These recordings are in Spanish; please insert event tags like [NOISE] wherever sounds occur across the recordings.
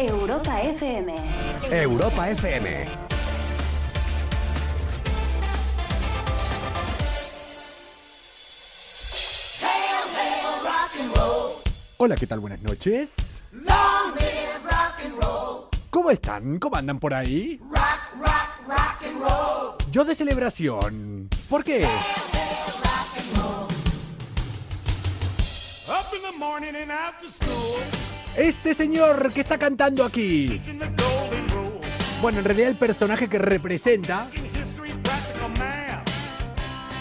Europa FM. Europa FM. Hola, ¿qué tal? Buenas noches. ¿Cómo están? ¿Cómo andan por ahí? Yo de celebración. ¿Por qué? Up in the morning and after school, Este señor que está cantando aquí. Bueno, en realidad el personaje que representa.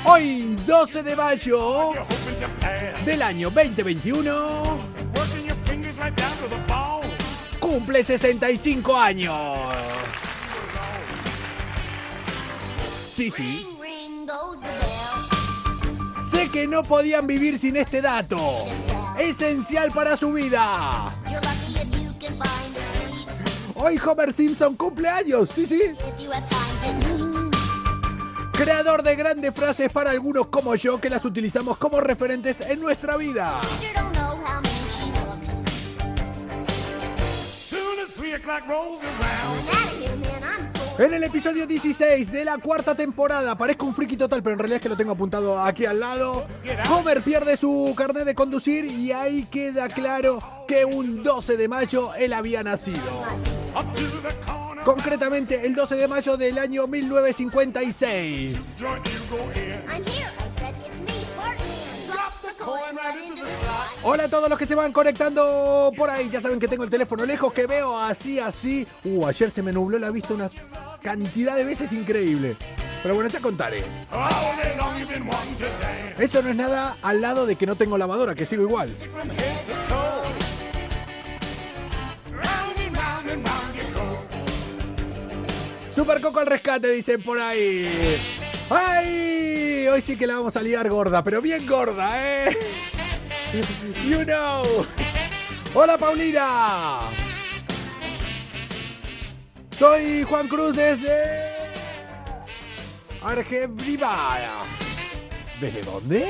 Hoy, 12 de mayo del año 2021, Working your fingers right down to the bone. cumple 65 años. Sí, sí. Sé que no podían vivir sin este dato. Esencial para su vida. Hoy Homer Simpson cumple años, sí, sí. Creador de grandes frases para algunos como yo que las utilizamos como referentes en nuestra vida. En el episodio 16 de la cuarta temporada, parezco un friki total, pero en realidad es que lo tengo apuntado aquí al lado. Homer pierde su carnet de conducir y ahí queda claro que un 12 de mayo él había nacido. Concretamente el 12 de mayo del año 1956. Hola a todos los que se van conectando por ahí. Ya saben que tengo el teléfono lejos, que veo así, así. Uh, ayer se me nubló la vista una cantidad de veces increíble. Pero bueno, ya contaré. Eso no es nada al lado de que no tengo lavadora, que sigo igual. Super Coco al rescate, dicen por ahí. ¡Ay! Hoy sí que la vamos a liar gorda, pero bien gorda, ¿eh? You know. Hola, Paulina. Soy Juan Cruz desde Argentina. ¿Desde dónde?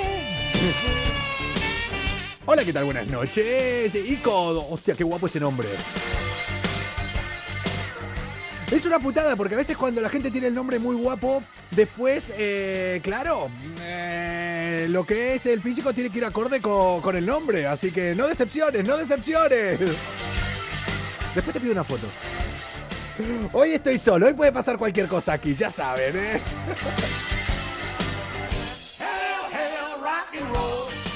Hola, ¿qué tal? Buenas noches. Ico. Hostia, qué guapo ese nombre. Es una putada porque a veces cuando la gente tiene el nombre muy guapo, después, eh, claro, eh, lo que es el físico tiene que ir acorde co- con, el nombre. Así que no decepciones, no decepciones. Después te pido una foto. Hoy estoy solo, hoy puede pasar cualquier cosa aquí, ya saben, ¿eh?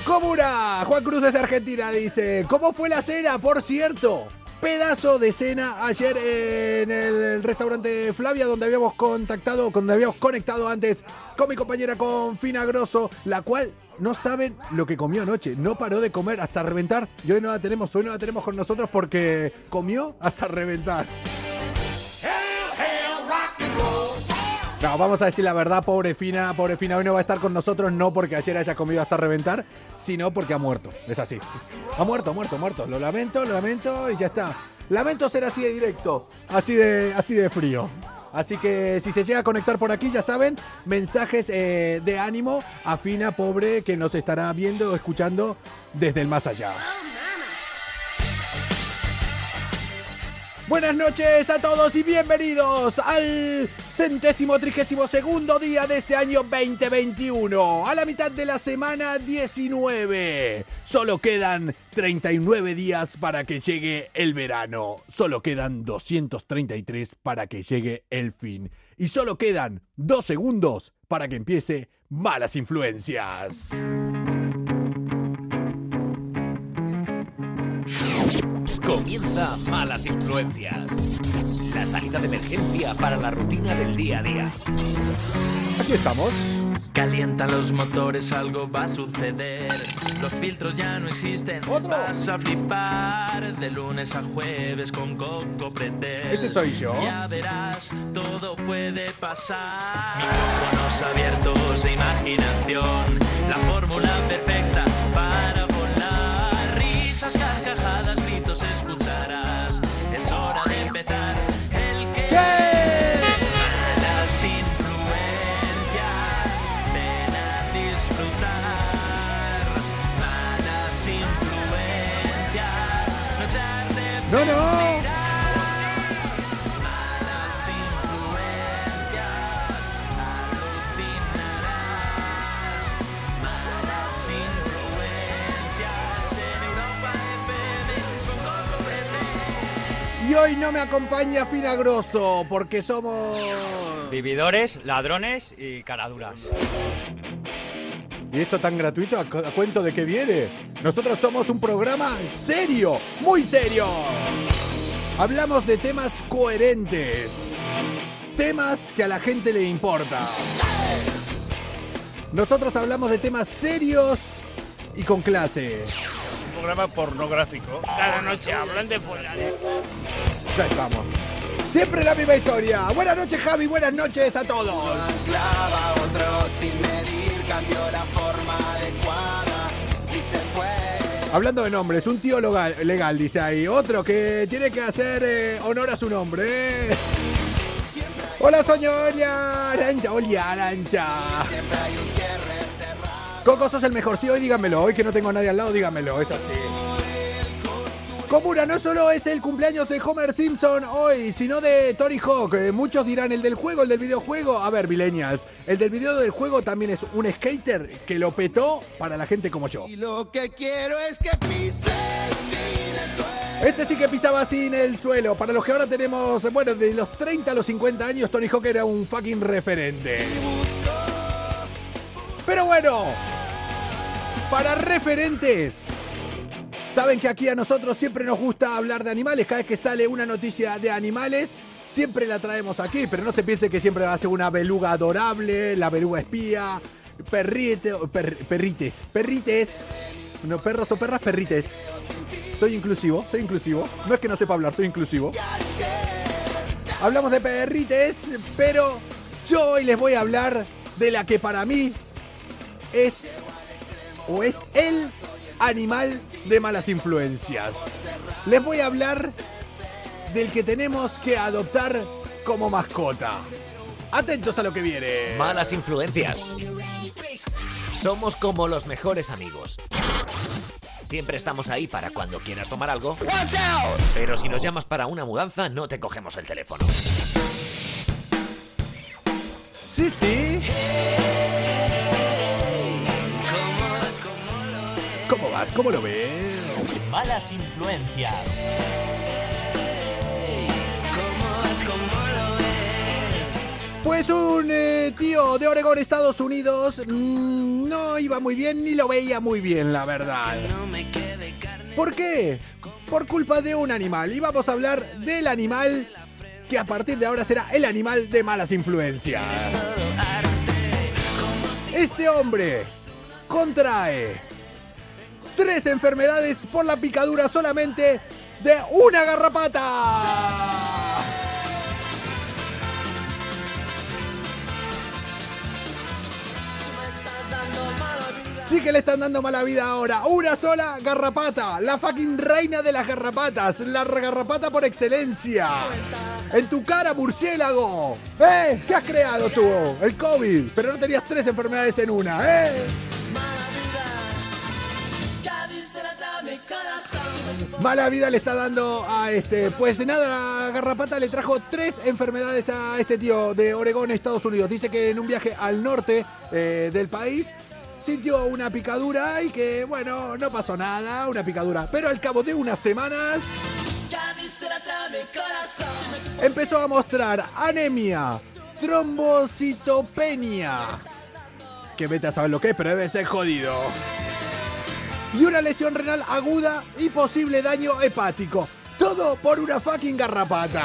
Comuna, Juan Cruz desde Argentina dice, ¿cómo fue la cena, por cierto? Pedazo de cena ayer en el restaurante Flavia donde habíamos contactado, donde habíamos conectado antes con mi compañera con Fina Grosso, la cual no saben lo que comió anoche, no paró de comer hasta reventar y hoy no la tenemos, hoy no la tenemos con nosotros porque comió hasta reventar. No, vamos a decir la verdad, pobre Fina, pobre Fina hoy no va a estar con nosotros, no porque ayer haya comido hasta reventar, sino porque ha muerto. Es así. Ha muerto, muerto, muerto. Lo lamento, lo lamento y ya está. Lamento ser así de directo, así de, así de frío. Así que si se llega a conectar por aquí, ya saben, mensajes eh, de ánimo a Fina, pobre, que nos estará viendo o escuchando desde el más allá. Buenas noches a todos y bienvenidos al centésimo trigésimo segundo día de este año 2021, a la mitad de la semana 19. Solo quedan 39 días para que llegue el verano, solo quedan 233 para que llegue el fin y solo quedan dos segundos para que empiece malas influencias. Comienza Malas Influencias. La salida de emergencia para la rutina del día a día. Aquí estamos. Calienta los motores, algo va a suceder. Los filtros ya no existen. Otro. Vas a flipar de lunes a jueves con Coco Pretel. Ese soy yo. Ya verás, todo puede pasar. Micrófonos abiertos de imaginación. La fórmula perfecta para volar. Risas, carcajadas, gritos escucharás. Es hora de empezar. Y hoy no me acompaña Finagroso porque somos... Vividores, ladrones y caraduras. ¿Y esto tan gratuito? ¿A, cu- a cuento de qué viene? Nosotros somos un programa serio, muy serio. Hablamos de temas coherentes. Temas que a la gente le importa. Nosotros hablamos de temas serios y con clase. Programa pornográfico. Cada noche hablan de follar. Ya estamos. Siempre la misma historia. Buenas noches, Javi. Buenas noches a todos. clava otro sin medir, cambió la forma adecuada y se fue. Hablando de nombres, un tío legal, legal dice ahí. Otro que tiene que hacer eh, honor a su nombre. ¿eh? Hola, Soñoña. Arancha, hola, Arancha. Siempre hay un. Coco, sos el mejor. Sí, hoy dígamelo. Hoy que no tengo a nadie al lado, dígamelo. Es así. Comuna, no solo es el cumpleaños de Homer Simpson hoy, sino de Tony Hawk. Eh, muchos dirán el del juego, el del videojuego. A ver, millennials, el del video del juego también es un skater que lo petó para la gente como yo. Y lo que quiero es que pises sin el suelo. Este sí que pisaba sin el suelo. Para los que ahora tenemos, bueno, de los 30 a los 50 años, Tony Hawk era un fucking referente. Pero bueno, para referentes, saben que aquí a nosotros siempre nos gusta hablar de animales. Cada vez que sale una noticia de animales, siempre la traemos aquí. Pero no se piense que siempre va a ser una beluga adorable, la beluga espía, perrite, per- perrites, perrites. No, perros o perras, perrites. Soy inclusivo, soy inclusivo. No es que no sepa hablar, soy inclusivo. Hablamos de perrites, pero yo hoy les voy a hablar de la que para mí es o es el animal de malas influencias. Les voy a hablar del que tenemos que adoptar como mascota. Atentos a lo que viene. Malas influencias. Somos como los mejores amigos. Siempre estamos ahí para cuando quieras tomar algo. Pero si nos llamas para una mudanza, no te cogemos el teléfono. Sí, sí. ¿Cómo lo ves? Malas influencias. Pues un eh, tío de Oregón, Estados Unidos, mm, no iba muy bien ni lo veía muy bien, la verdad. ¿Por qué? Por culpa de un animal. Y vamos a hablar del animal que a partir de ahora será el animal de malas influencias. Este hombre contrae tres enfermedades por la picadura solamente de una garrapata. Sí que le están dando mala vida ahora. Una sola garrapata. La fucking reina de las garrapatas. La garrapata por excelencia. En tu cara, murciélago. ¿Eh? ¿Qué has creado tú? El COVID. Pero no tenías tres enfermedades en una, ¿eh? Mala vida le está dando a este. Pues nada, la garrapata le trajo tres enfermedades a este tío de Oregón, Estados Unidos. Dice que en un viaje al norte eh, del país sintió una picadura y que, bueno, no pasó nada, una picadura. Pero al cabo de unas semanas empezó a mostrar anemia, trombocitopenia. Que vete a saber lo que es, pero debe ser jodido y una lesión renal aguda y posible daño hepático. Todo por una fucking garrapata.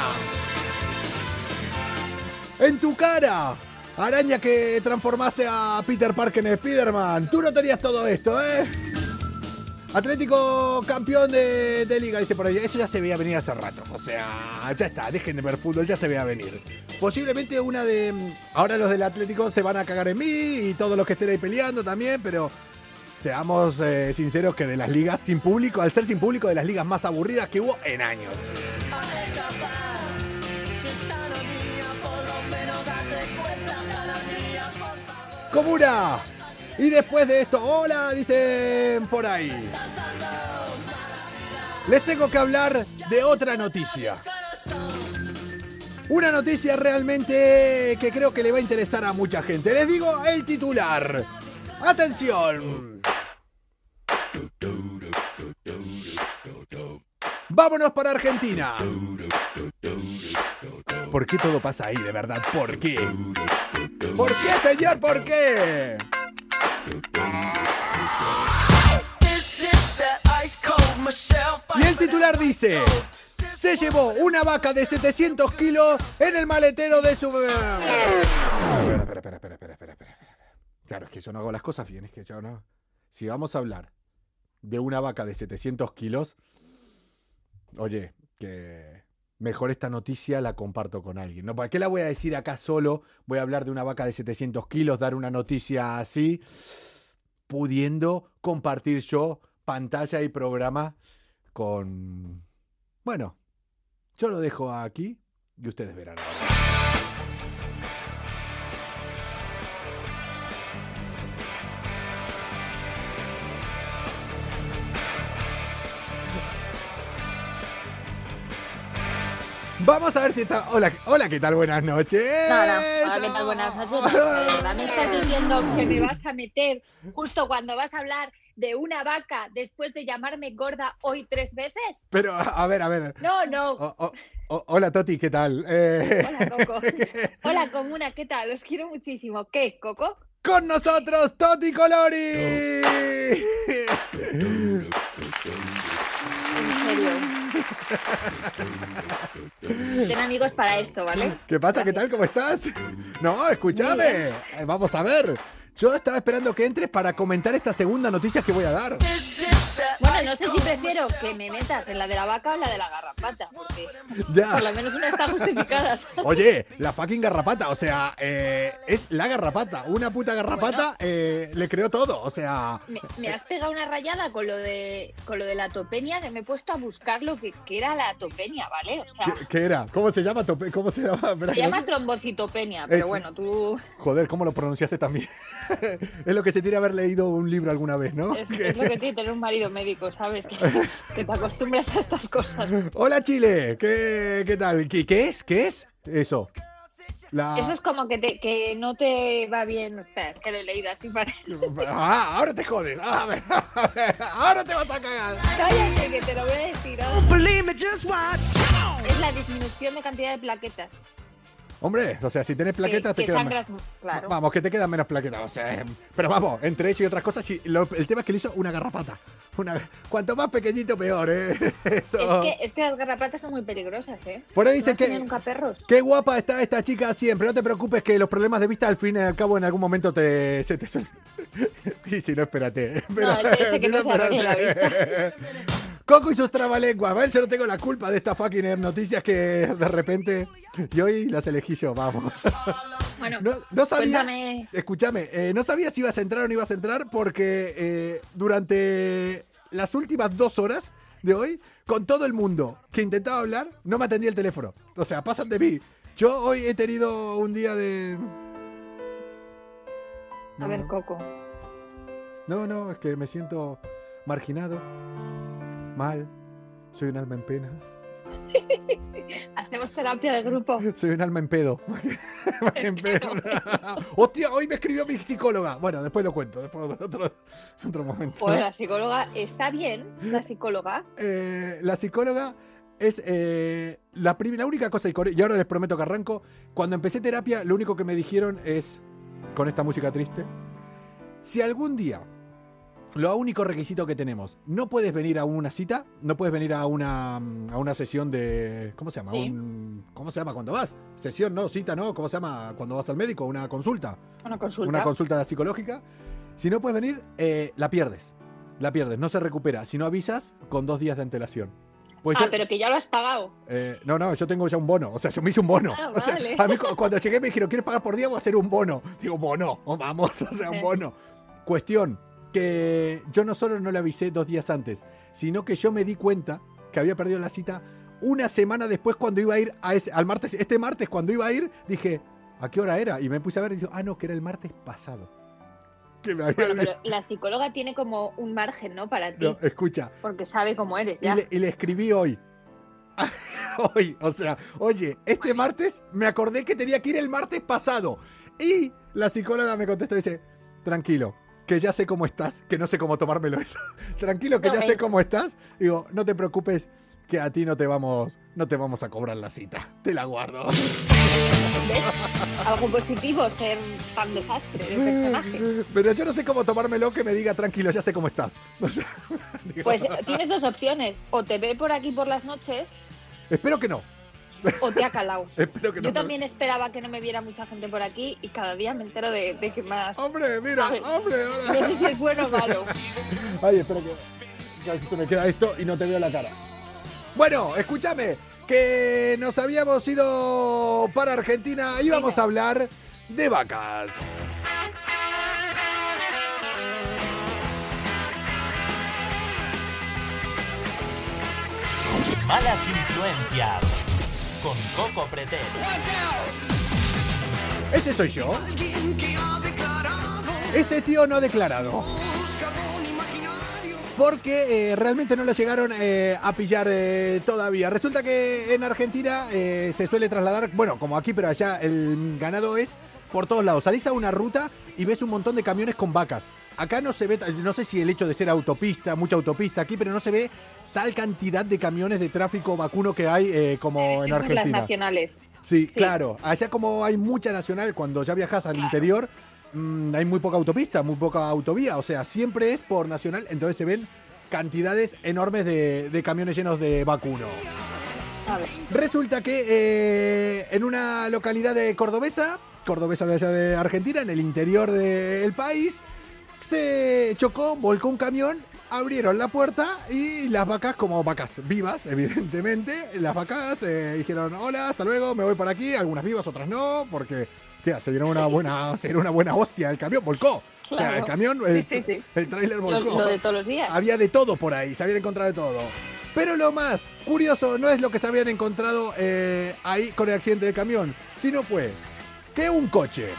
En tu cara. Araña que transformaste a Peter Parker en Spider-Man. Tú no tenías todo esto, ¿eh? Atlético campeón de, de liga, dice por ahí. Eso ya se veía venir hace rato. O sea, ya está, dejen de ver fútbol, ya se veía venir. Posiblemente una de. Ahora los del Atlético se van a cagar en mí y todos los que estén ahí peleando también, pero seamos eh, sinceros que de las ligas sin público, al ser sin público, de las ligas más aburridas que hubo en años. Comuna. Y después de esto, hola, dicen por ahí. Les tengo que hablar de otra noticia. Una noticia realmente que creo que le va a interesar a mucha gente. Les digo el titular. Atención. Vámonos para Argentina. ¿Por qué todo pasa ahí, de verdad? ¿Por qué? ¿Por qué, señor? ¿Por qué? Y el titular dice, se llevó una vaca de 700 kilos en el maletero de su... Espera, espera, espera, espera, espera. Claro, es que yo no hago las cosas bien, es que yo no... Si vamos a hablar de una vaca de 700 kilos, oye, que mejor esta noticia la comparto con alguien. ¿No? ¿Para qué la voy a decir acá solo? Voy a hablar de una vaca de 700 kilos, dar una noticia así, pudiendo compartir yo pantalla y programa con... Bueno, yo lo dejo aquí y ustedes verán. Vamos a ver si está. Hola, hola, ¿qué tal? Buenas noches. No, no. Hola, ¿qué tal? Buenas noches. Me estás diciendo que me vas a meter justo cuando vas a hablar de una vaca después de llamarme gorda hoy tres veces. Pero, a ver, a ver. No, no. O- o- o- hola, Toti, ¿qué tal? Eh, Hola, Coco. [LAUGHS] Hola, comuna, ¿qué tal? Os quiero muchísimo. ¿Qué, Coco? Con nosotros, Toti Colori. En serio. Ten amigos para esto, ¿vale? ¿Qué pasa? ¿Qué tal? ¿Cómo estás? No, escúchame. Vamos a ver. Yo estaba esperando que entres para comentar esta segunda noticia que voy a dar. No sé si prefiero que me metas en la de la vaca o en la de la garrapata, porque Ya. por lo menos una está justificada. [LAUGHS] Oye, la fucking garrapata, o sea, eh, es la garrapata. Una puta garrapata eh, le creó todo, o sea. Me, me has pegado una rayada con lo de con lo de la topenia, que me he puesto a buscar lo que, que era la topenia, ¿vale? O sea, ¿Qué, qué era? ¿Cómo se llama? Tope- ¿Cómo se llama? Se llama trombocitopenia, pero bueno, tú Joder, ¿cómo lo pronunciaste también? [LAUGHS] es lo que se tiene haber leído un libro alguna vez, ¿no? es, es lo que tiene tener un marido médico, ¿sabes? Que, [LAUGHS] que te acostumbras a estas cosas. Hola Chile, ¿qué, qué tal? ¿Qué, qué es? ¿Qué es? Eso. La... Eso es como que, te, que no te va bien. Espera, es que lo he leído así para. [LAUGHS] Ah, ahora te jodes. A ver, a ver, ahora te vas a cagar. Cállate, que te lo voy a decir. ahora. Es la disminución de cantidad de plaquetas. Hombre, o sea, si tienes plaquetas que, te que quedan sangras, menos. claro. Vamos, que te quedan menos plaquetas. O sea, pero vamos, entre eso y otras cosas, sí, lo- el tema es que le hizo una garrapata. Una, cuanto más pequeñito, peor, ¿eh? [LAUGHS] Eso. Es que, es que las garrapatas son muy peligrosas, ¿eh? Por ahí ¿No dicen tenido que. nunca perros? Qué guapa está esta chica siempre. No te preocupes que los problemas de vista al fin y al cabo en algún momento te se te [LAUGHS] Y si no, espérate. No, ese- ese que Si no espérate. [LAUGHS] Coco y sus trabalenguas. A ver, yo no tengo la culpa de estas fucking noticias que de repente. Y hoy las elegí yo, vamos. Bueno, No, no sabía. Escúchame, eh, no sabía si ibas a entrar o no ibas a entrar porque eh, durante las últimas dos horas de hoy, con todo el mundo que intentaba hablar, no me atendía el teléfono. O sea, pasan de mí. Yo hoy he tenido un día de. A ver, Coco. No, no, es que me siento marginado, mal, soy un alma en pena, [LAUGHS] Hacemos terapia de grupo. soy un alma en pedo. [LAUGHS] [LAUGHS] En pedo. Hostia, hoy me escribió mi psicóloga. Bueno, después lo cuento, después otro, otro momento. Pues la psicóloga está bien, la psicóloga. Eh, la psicóloga es eh, la, la única cosa, y ahora les prometo que arranco, cuando empecé terapia, lo único que me dijeron es, con esta música triste, si algún día, lo único requisito que tenemos, no puedes venir a una cita, no puedes venir a una, a una sesión de, ¿cómo se llama? Sí. Un- ¿Cómo se llama cuando vas? Sesión, no, cita, no, ¿cómo se llama? Cuando vas al médico, una consulta Una consulta. una consulta psicológica. Si no puedes venir, eh, la pierdes. La pierdes, no se recupera. Si no avisas, con dos días de antelación. Pues ah, yo- pero que ya lo has pagado. eh, no, no, yo tengo ya un bono. O sea, yo me hice un bono. Ah, O sea, vale. a mí cu- cuando llegué me dijeron, ¿quieres pagar por día o hacer un bono? Digo, bono, oh, vamos, [LAUGHS] o sea, un bono. Cuestión, yo no solo no le avisé dos días antes, sino que yo me di cuenta que había perdido la cita una semana después cuando iba a ir a ese- al martes. Este martes, cuando iba a ir, dije, ¿a qué hora era? Y me puse a ver y dije, ah, no, que era el martes pasado. Que me había Bueno, olvidado. pero la psicóloga tiene como un margen, ¿no? Para ti. No, escucha, Porque sabe cómo eres, y ya. le, y le escribí hoy. [LAUGHS] hoy, o sea, oye, este martes me acordé que tenía que ir el martes pasado. Y la psicóloga me contestó y dice, tranquilo, que ya sé cómo estás, que no sé cómo tomármelo eso. [LAUGHS] tranquilo, que No, ya sé cómo estás. Digo, no te preocupes, que a ti no te vamos, no te vamos a cobrar la cita. Te la guardo. ¿Ves? Algo positivo ser tan desastre de personaje. [LAUGHS] Pero yo no sé cómo tomármelo que me diga tranquilo, ya sé cómo estás. [LAUGHS] O sea, digo, Pues tienes dos opciones. O te ve por aquí por las noches espero que no. O te ha calado. [LAUGHS] Espero que no. Yo también esperaba que no me viera mucha gente por aquí y cada día me entero de, de que más. Hombre, mira, Ay, hombre. ahora- No sé si es bueno o malo. [LAUGHS] Ay, espera que, que a ver si se me queda esto y no te veo la cara. Bueno, escúchame, que nos habíamos ido para Argentina y vamos a hablar de vacas. Malas influencias. Con Coco. ¿Ese soy yo? Este tío no declarado. Porque eh, realmente no lo llegaron eh, a pillar eh, todavía. Resulta que en Argentina se suele trasladar, bueno, como aquí, pero allá el ganado es por todos lados. Salís a una ruta y ves un montón de camiones con vacas. Acá no se ve, no sé si el hecho de ser autopista, mucha autopista aquí, pero no se ve tal cantidad de camiones de tráfico vacuno que hay eh, como en Las Argentina. nacionales. Sí, Sí. claro. Allá como hay mucha nacional, cuando ya viajas al interior, mm, hay muy poca autopista, muy poca autovía. O sea, siempre es por nacional, entonces se ven cantidades enormes de, de camiones llenos de vacuno. A ver. Resulta que eh, en una localidad de cordobesa, cordobesa de allá de Argentina, en el interior del país, se chocó, volcó un camión, abrieron la puerta y las vacas, como vacas vivas, evidentemente, las vacas eh, dijeron, hola, hasta luego, me voy por aquí, algunas vivas, otras no, porque tía, se dieron una buena, [LAUGHS] se dieron una buena hostia, el camión volcó. O sea, el camión, el, Sí, sí, sí. el tráiler Lo, volcó. lo de todos los días. Había de todo por ahí, se habían encontrado de todo. Pero lo más curioso no es lo que se habían encontrado eh, ahí con el accidente del camión, sino fue que un coche.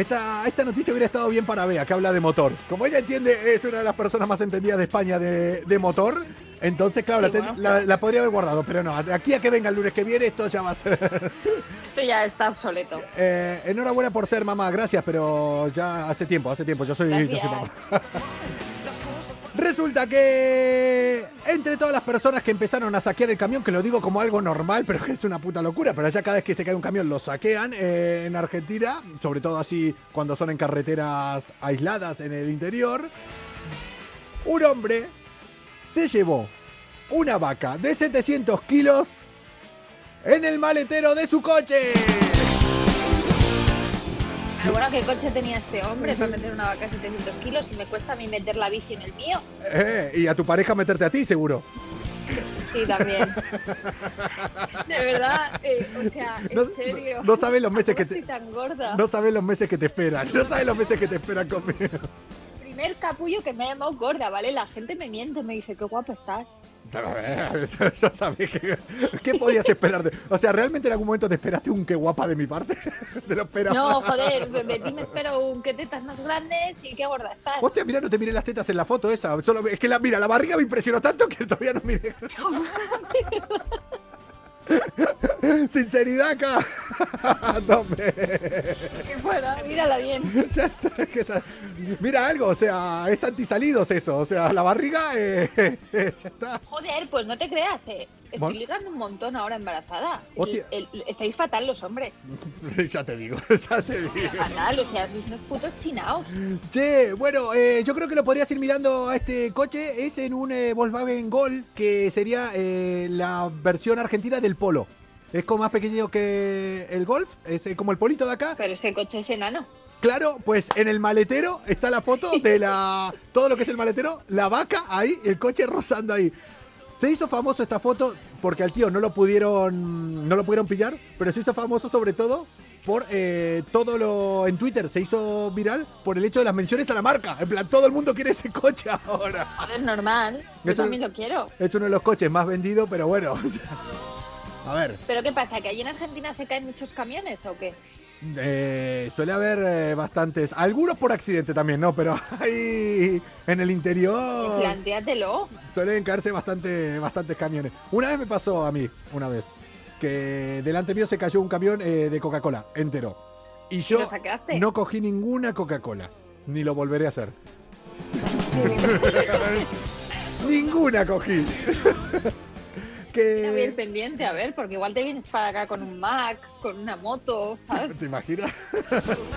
Esta, esta noticia hubiera estado bien para Bea, que habla de motor. Como ella entiende, es una de las personas más entendidas de España de, de motor. Entonces, claro, Sí, la, ten- bueno. la- la podría haber guardado, pero no. Aquí a que venga el lunes que viene, esto ya va a ser. [LAUGHS] Esto ya está obsoleto. Eh, enhorabuena por ser mamá, gracias, pero ya hace tiempo, hace tiempo. Yo soy, yo soy mamá. [LAUGHS] Resulta que entre todas las personas que empezaron a saquear el camión, que lo digo como algo normal, pero que es una puta locura, pero allá cada vez que se cae un camión lo saquean eh, en Argentina, sobre todo así cuando son en carreteras aisladas en el interior, un hombre se llevó una vaca de 700 kilos en el maletero de su coche. Pero bueno, ¿qué coche tenía este hombre para meter una vaca de 700 kilos? Y me cuesta a mí meter la bici en el mío. Eh, y a tu pareja meterte a ti, seguro. Sí, también. De verdad, eh, o sea, en No- serio. no sabes los meses ¿Cómo que te- estoy tan gorda. No sabes los meses que te esperan. No sabes los meses que te esperan conmigo. Primer capullo que me ha llamado gorda, ¿vale? La gente me miente, me dice, qué guapo estás. [LAUGHS] Ya sabes que, ¿Qué podías esperarte? O sea, ¿realmente en algún momento te esperaste un qué guapa de mi parte? [LAUGHS] Te lo esperaba. No, joder, de, ti me espero un qué tetas más grandes y qué gorda estás. Hostia, mira, no te miré las tetas en la foto esa. Solo, es que la, mira, la barriga me impresionó tanto que todavía no miré. [LAUGHS] [LAUGHS] Sinceridad acá. [LAUGHS] Que fuera, mírala bien. [LAUGHS] Ya está, que esa- Mira algo, o sea, es antisalidos eso. O sea, la barriga, eh, ya está. Joder, pues no te creas, eh. Bueno. Estoy ligando un montón ahora embarazada. El- el- estáis fatal los hombres. [LAUGHS] Ya te digo, [LAUGHS] ya te digo. Fatal, o sea, sois unos putos chinaos. Che, bueno, eh, yo creo que lo podrías ir mirando a este coche. Es en un eh, Volkswagen Gol, que sería eh, la versión argentina del Polo. Es como más pequeño que el Golf, es eh, como el Polito de acá. Pero ese coche es enano. Claro, pues en el maletero está la foto de la [LAUGHS] todo lo que es el maletero, la vaca ahí, el coche rozando ahí. Se hizo famoso esta foto porque al tío no lo pudieron no lo pudieron pillar, pero se hizo famoso sobre todo por eh, todo lo en Twitter se hizo viral por el hecho de las menciones a la marca. En plan, todo el mundo quiere ese coche ahora. Joder, normal. Yo también lo quiero. Es uno de los coches más vendidos, pero bueno. [LAUGHS] o sea, a ver, ¿Pero qué pasa? ¿Que allí en Argentina se caen muchos camiones o qué? eh, suele haber eh, bastantes, algunos por accidente también, ¿no? Pero [LAUGHS] hay en el interior. Plantéatelo. Suelen caerse bastante, bastantes camiones. Una vez me pasó a mí, una vez, que delante mío se cayó un camión eh, de Coca-Cola entero. Y yo sacaste? no cogí ninguna Coca-Cola, ni lo volveré a hacer. [LAUGHS] ninguna cogí. [LAUGHS] Que... pendiente, a ver, porque igual te vienes para acá con un Mac, con una moto, ¿sabes? ¿Te imaginas?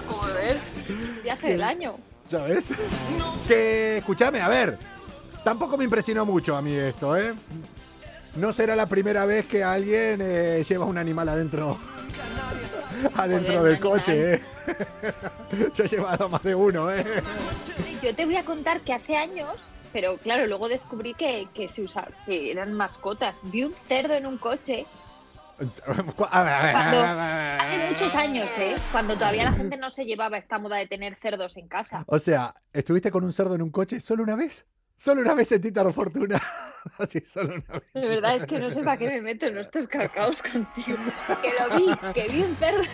Como ver, viaje [LAUGHS] del año. ¿Sabes? Que, escúchame, a ver. Tampoco me impresionó mucho a mí esto, ¿eh? No será la primera vez que alguien eh, lleva un animal adentro. [LAUGHS] adentro del coche, ¿eh? [LAUGHS] Yo he llevado más de uno, ¿eh? Yo te voy a contar que hace años, pero claro, luego descubrí que, que se usaba, que eran mascotas. Vi un cerdo en un coche Cuando- hace muchos años, ¿eh? Cuando todavía la gente no se llevaba esta moda de tener cerdos en casa. O sea, ¿estuviste con un cerdo en un coche solo una vez? Solo una vez sentí dar fortuna. [LAUGHS] Así, solo una vez. De verdad es que no sé para qué me meto en estos cacaos contigo. Que lo vi, que vi un cerdo.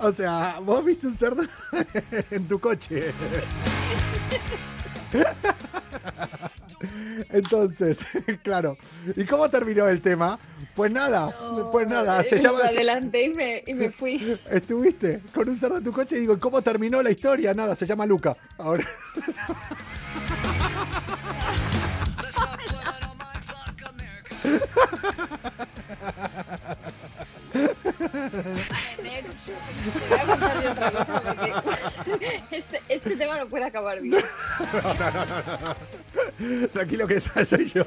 O sea, vos viste un cerdo [LAUGHS] en tu coche. [LAUGHS] Entonces, claro. ¿Y cómo terminó el tema? Pues nada, pues nada, se Me llama... adelante y me, y me fui. Estuviste con un cerdo en tu coche y digo, ¿cómo terminó la historia? Nada, se llama Luca. Ahora. Este, este tema no puede acabar bien. Tranquilo que esa soy yo.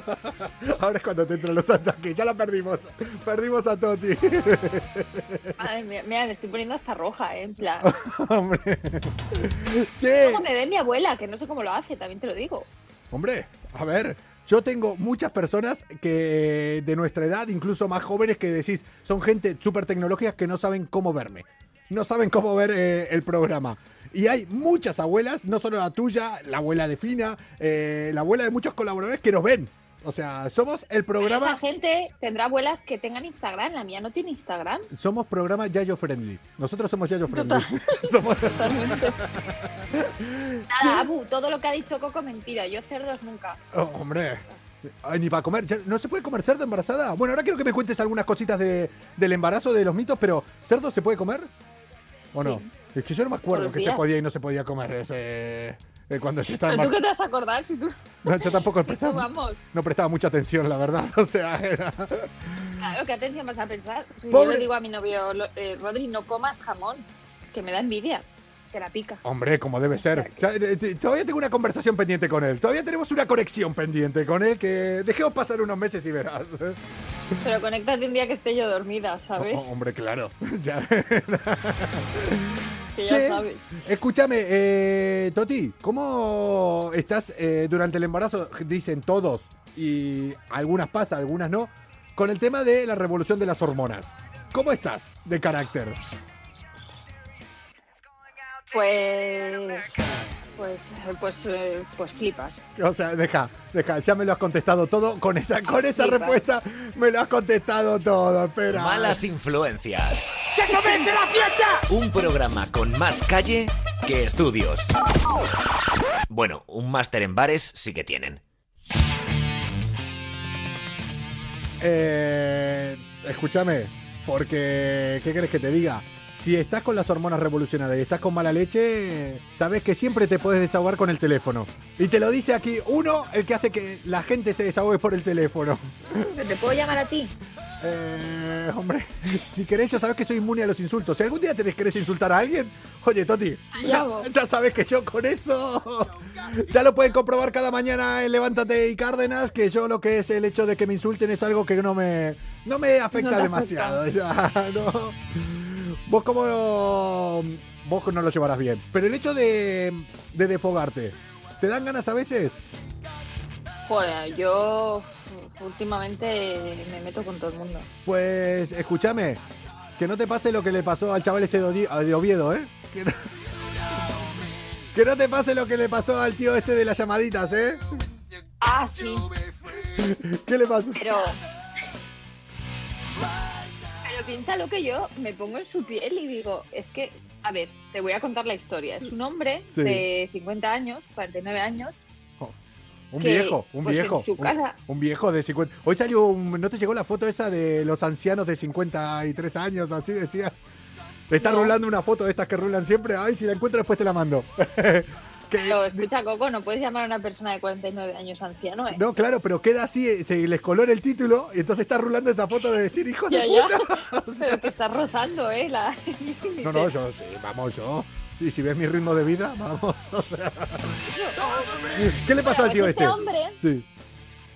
Ahora es cuando te entran los ataques. Ya la perdimos. Perdimos a Toti. Madre mía, mira, me estoy poniendo hasta roja, ¿eh? En plan. [LAUGHS] Hombre. Che. Como me ve mi abuela, que no sé cómo lo hace, también te lo digo. Hombre, a ver, yo tengo muchas personas que de nuestra edad, incluso más jóvenes, que decís, son gente súper tecnológica que no saben cómo verme. No saben cómo ver eh, el programa. Y hay muchas abuelas, no solo la tuya, la abuela de Fina, eh, la abuela de muchos colaboradores que nos ven. O sea, somos el Esa programa, gente tendrá abuelas que tengan Instagram, la mía no tiene Instagram. somos programa Yayo Friendly. Nosotros somos Yayo Friendly. Total. [LAUGHS] Somos- Totalmente. [LAUGHS] Nada, Abu, todo lo que ha dicho Coco mentira. Yo cerdos nunca. Oh, hombre. Ay, ni para comer. ¿No se puede comer cerdo embarazada? Bueno, ahora quiero que me cuentes algunas cositas de- del embarazo de los mitos, pero ¿cerdo se puede comer? ¿O no? Es que yo no me acuerdo que se podía y no se podía comer ese, eh, cuando yo estaba tú qué te vas a acordar si tú, No, yo tampoco [LAUGHS] prestaba, no prestaba mucha atención, la verdad. [LAUGHS] O sea, era... Claro, ¿qué atención vas a pensar? Si Yo le digo a mi novio, eh, Rodri, no comas jamón, que me da envidia. Se la pica. Hombre, como debe ser. Eh, Todavía tengo una conversación pendiente con él. Todavía tenemos una conexión pendiente con él que dejemos pasar unos meses y verás. Pero conéctate un día que esté yo dormida, ¿sabes? Oh, hombre, claro. [LAUGHS] Ya. Que ya Che, sabes. Escúchame, eh, Toti, ¿cómo estás eh, durante el embarazo? Dicen todos, y algunas pasa, algunas no, con el tema de la revolución de las hormonas. ¿Cómo estás de carácter? Pues. Pues. Pues. eh, pues flipas. O sea, deja, deja, ya me lo has contestado todo. Con esa, con esa Flipas. respuesta me lo has contestado todo. Espera. Malas influencias. ¡Que comience la fiesta! Un programa con más calle que estudios. Bueno, un máster en bares sí que tienen. Eh, escúchame, porque, ¿qué quieres que te diga? Si estás con las hormonas revolucionadas y estás con mala leche, sabes que siempre te puedes desahogar con el teléfono. Y te lo dice aquí uno, el que hace que la gente se desahogue por el teléfono. ¿Pero te puedo llamar a ti? Eh, hombre, si querés, ya sabes que soy inmune a los insultos. Si algún día te querés insultar a alguien, oye, Toti, ya, ya sabes que yo con eso. Ya lo pueden comprobar cada mañana en Levántate y Cárdenas, que yo lo que es el hecho de que me insulten es algo que no me, no me afecta No demasiado. Ya, [LAUGHS] no. Vos como. Vos no lo llevarás bien. Pero el hecho de, de desfogarte, ¿te dan ganas a veces? Joder, yo últimamente me meto con todo el mundo. Pues escúchame, que no te pase lo que le pasó al chaval este de, Oviedo, ¿eh? Que no, [LAUGHS] que no te pase lo que le pasó al tío este de las llamaditas, ¿eh? Ah, sí, [LAUGHS] ¿Qué le pasó? pero. Pero piensa lo que yo me pongo en su piel y digo, es que, a ver, te voy a contar la historia. Es un hombre Sí. de 50 años, 49 años, Un que, viejo, un pues, en viejo. su un- casa- Un, viejo de 50. Hoy salió un. ¿No te llegó la foto esa de los ancianos de 53 años? Así decía. Te está No. rulando una foto de estas que rulan siempre. Ay, si la encuentro después te la mando. [LAUGHS] que- Pero escucha, Coco, no puedes llamar a una persona de 49 años anciano, ¿eh? No, claro, pero queda así, eh, se les colora el título y entonces está rulando esa foto de decir hijo de Ya, ya. puta. O [LAUGHS] sea, Pero que estás rozando, ¿eh? La... [LAUGHS] no, no, yo sí, vamos, yo. Y si ves mi ritmo de vida, vamos, [LAUGHS] o sea. ¿Qué le pasó Bueno, al tío este? este hombre Sí.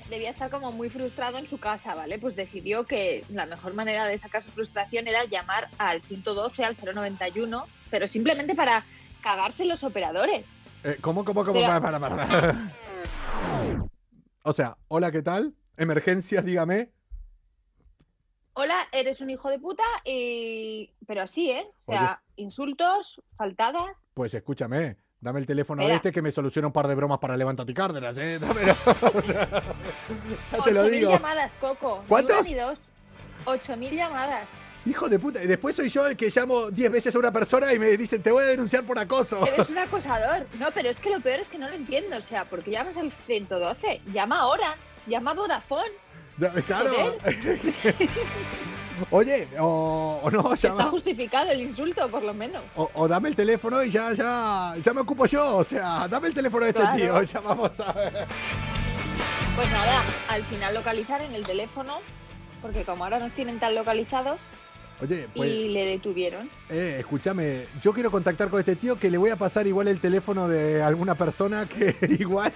debía estar como muy frustrado en su casa, ¿vale? Pues decidió que la mejor manera de sacar su frustración era llamar al 112, al 091, pero simplemente para cagarse los operadores. Eh, ¿Cómo, cómo, cómo? Para, para, para. O sea, hola, ¿qué tal? Emergencias, dígame. Hola, eres un hijo de puta, y... pero así, ¿eh? O sea, insultos, faltadas. Pues escúchame, dame el teléfono Espera. este que me soluciona un par de bromas para Levántate y Cárdenas, ¿eh? Dámelo. [LAUGHS] Ya te lo 8.000 digo. llamadas, Coco. ¿Cuántos? Ni una ni dos. 8.000 llamadas. Hijo de puta. Después soy yo el que llamo 10 veces a una persona y me dicen, te voy a denunciar por acoso. Eres un acosador. No, pero es que lo peor es que no lo entiendo. O sea, porque llamas al 112, llama a Orange, llama a Vodafone. Ya, claro. [LAUGHS] Oye, o, o no, Está llama, justificado el insulto, por lo menos. o, o dame el teléfono y ya, ya, ya me ocupo yo. O sea, dame el teléfono de este tío, ya vamos a ver. Pues nada, al final localizar en el teléfono, porque como ahora nos tienen tan localizados, Oye, pues, y le detuvieron. eh, escúchame, yo quiero contactar con este tío que le voy a pasar igual el teléfono de alguna persona que [LAUGHS] igual,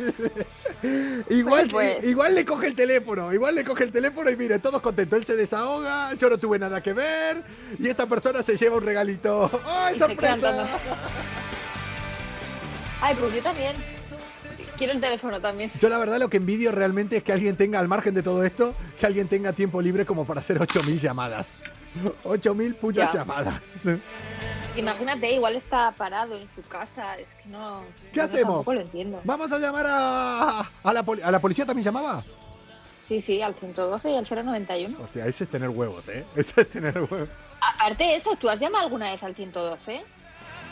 igual, Pues, pues. igual le coge el teléfono, igual le coge el teléfono y mire, todos contentos, él se desahoga, yo no tuve nada que ver y esta persona se lleva un regalito. [LAUGHS] ¡Ay, sorpresa! Ay, pues yo también. Quiero el teléfono también. Yo la verdad lo que envidio realmente es que alguien tenga, al margen de todo esto, que alguien tenga tiempo libre como para hacer 8.000 llamadas. 8.000 putas Ya. llamadas. Imagínate, igual está parado en su casa. Es que no. ¿Qué hacemos? Lo entiendo. Vamos a llamar a, a, la, poli- a la policía también llamaba. Sí, sí, al 112 y al 091. Hostia, ese es tener huevos, ¿eh? [LAUGHS] Ese es tener huevos. Aparte de eso, ¿tú has llamado alguna vez al 112?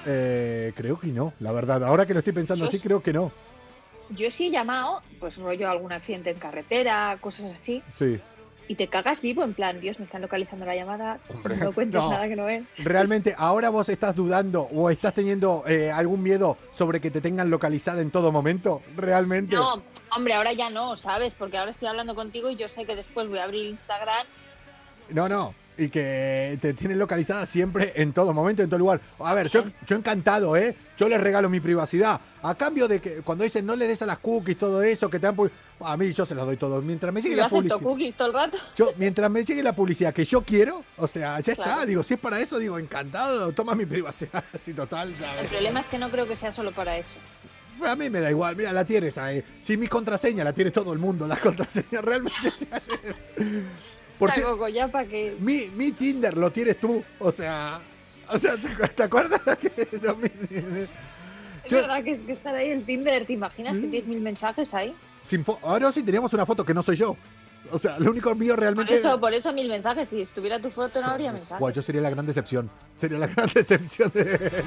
Eh, creo que no, la verdad. Ahora que lo estoy pensando Yo así, sí. creo que no. Yo sí he llamado, pues rollo algún accidente en carretera, cosas así, Sí. Y te cagas vivo, en plan, Dios, me están localizando la llamada, Hombre, no cuentes no. nada que no es. Realmente, ahora vos estás dudando o estás teniendo eh, algún miedo sobre que te tengan localizada en todo momento. Realmente. No, hombre, ahora ya no, ¿sabes? Porque ahora estoy hablando contigo y yo sé que después voy a abrir Instagram. No, no. Y que te tienen localizada siempre, en todo momento, en todo lugar. A ver, yo, yo encantado, ¿eh? Yo les regalo mi privacidad. A cambio de que cuando dicen no le des a las cookies, todo eso, que te dan... A mí yo se los doy todo. Mientras me llegue la publicidad... cookies todo el rato. Yo, mientras me llegue la publicidad que yo quiero, o sea, ya está. Digo, si es para eso, digo, encantado, toma mi [LAUGHS] privacidad. Así total, El problema es que no creo que sea solo para eso. A mí me da igual, mira, la tienes ahí. Si mi contraseña la tiene todo el mundo, la [LAUGHS] contraseña realmente se hace. [LAUGHS] Por Ya, si- Coco, ya para que... mi, mi Tinder lo tienes tú, o sea. O sea, ¿te, te acuerdas que yo mi- Es Yo- verdad que, que estar ahí el Tinder, ¿te imaginas que Mm. tienes mil mensajes ahí? Sin Ahora sí teníamos una foto que no soy yo. O sea, lo único mío Por realmente. eso, por eso mil mensajes. Si estuviera tu foto no habría mensajes. Buah, yo sería la gran decepción. Sería la gran [LAUGHS] decepción de.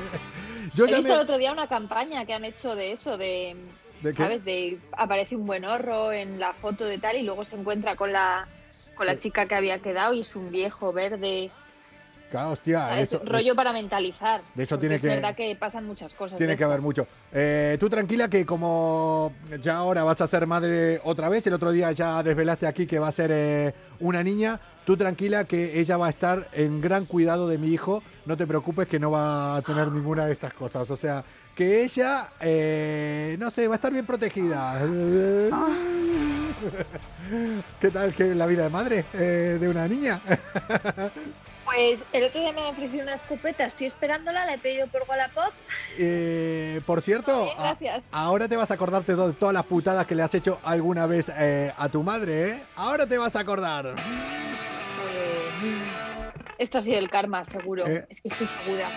Yo He visto me- el otro día una campaña que han hecho de eso, de, ¿De? ¿sabes? De aparece un buen horro en la foto de tal y luego se encuentra con la con la chica que había quedado y es un viejo verde. Claro, hostia. Ah, eso, Rollo para mentalizar. de eso tiene es que- verdad que pasan muchas cosas. Tiene que haber mucho. Eh, tú tranquila que como ya ahora vas a ser madre otra vez, el otro día ya desvelaste aquí que va a ser eh, una niña, tú tranquila que ella va a estar en gran cuidado de mi hijo, no te preocupes que no va a tener ninguna de estas cosas, o sea, que ella, eh, no sé, va a estar bien protegida. [LAUGHS] ¿Qué tal que la vida de madre eh, de una niña? [LAUGHS] Pues el otro día me han ofrecido una escopeta, estoy esperándola, la he pedido por Wallapop. Eh, por cierto, a- gracias. ahora te vas a acordarte de todas las putadas que le has hecho alguna vez eh, a tu madre, ¿eh? Ahora te vas a acordar. Eh, esto ha sido el karma, seguro. Eh. Es que estoy segura.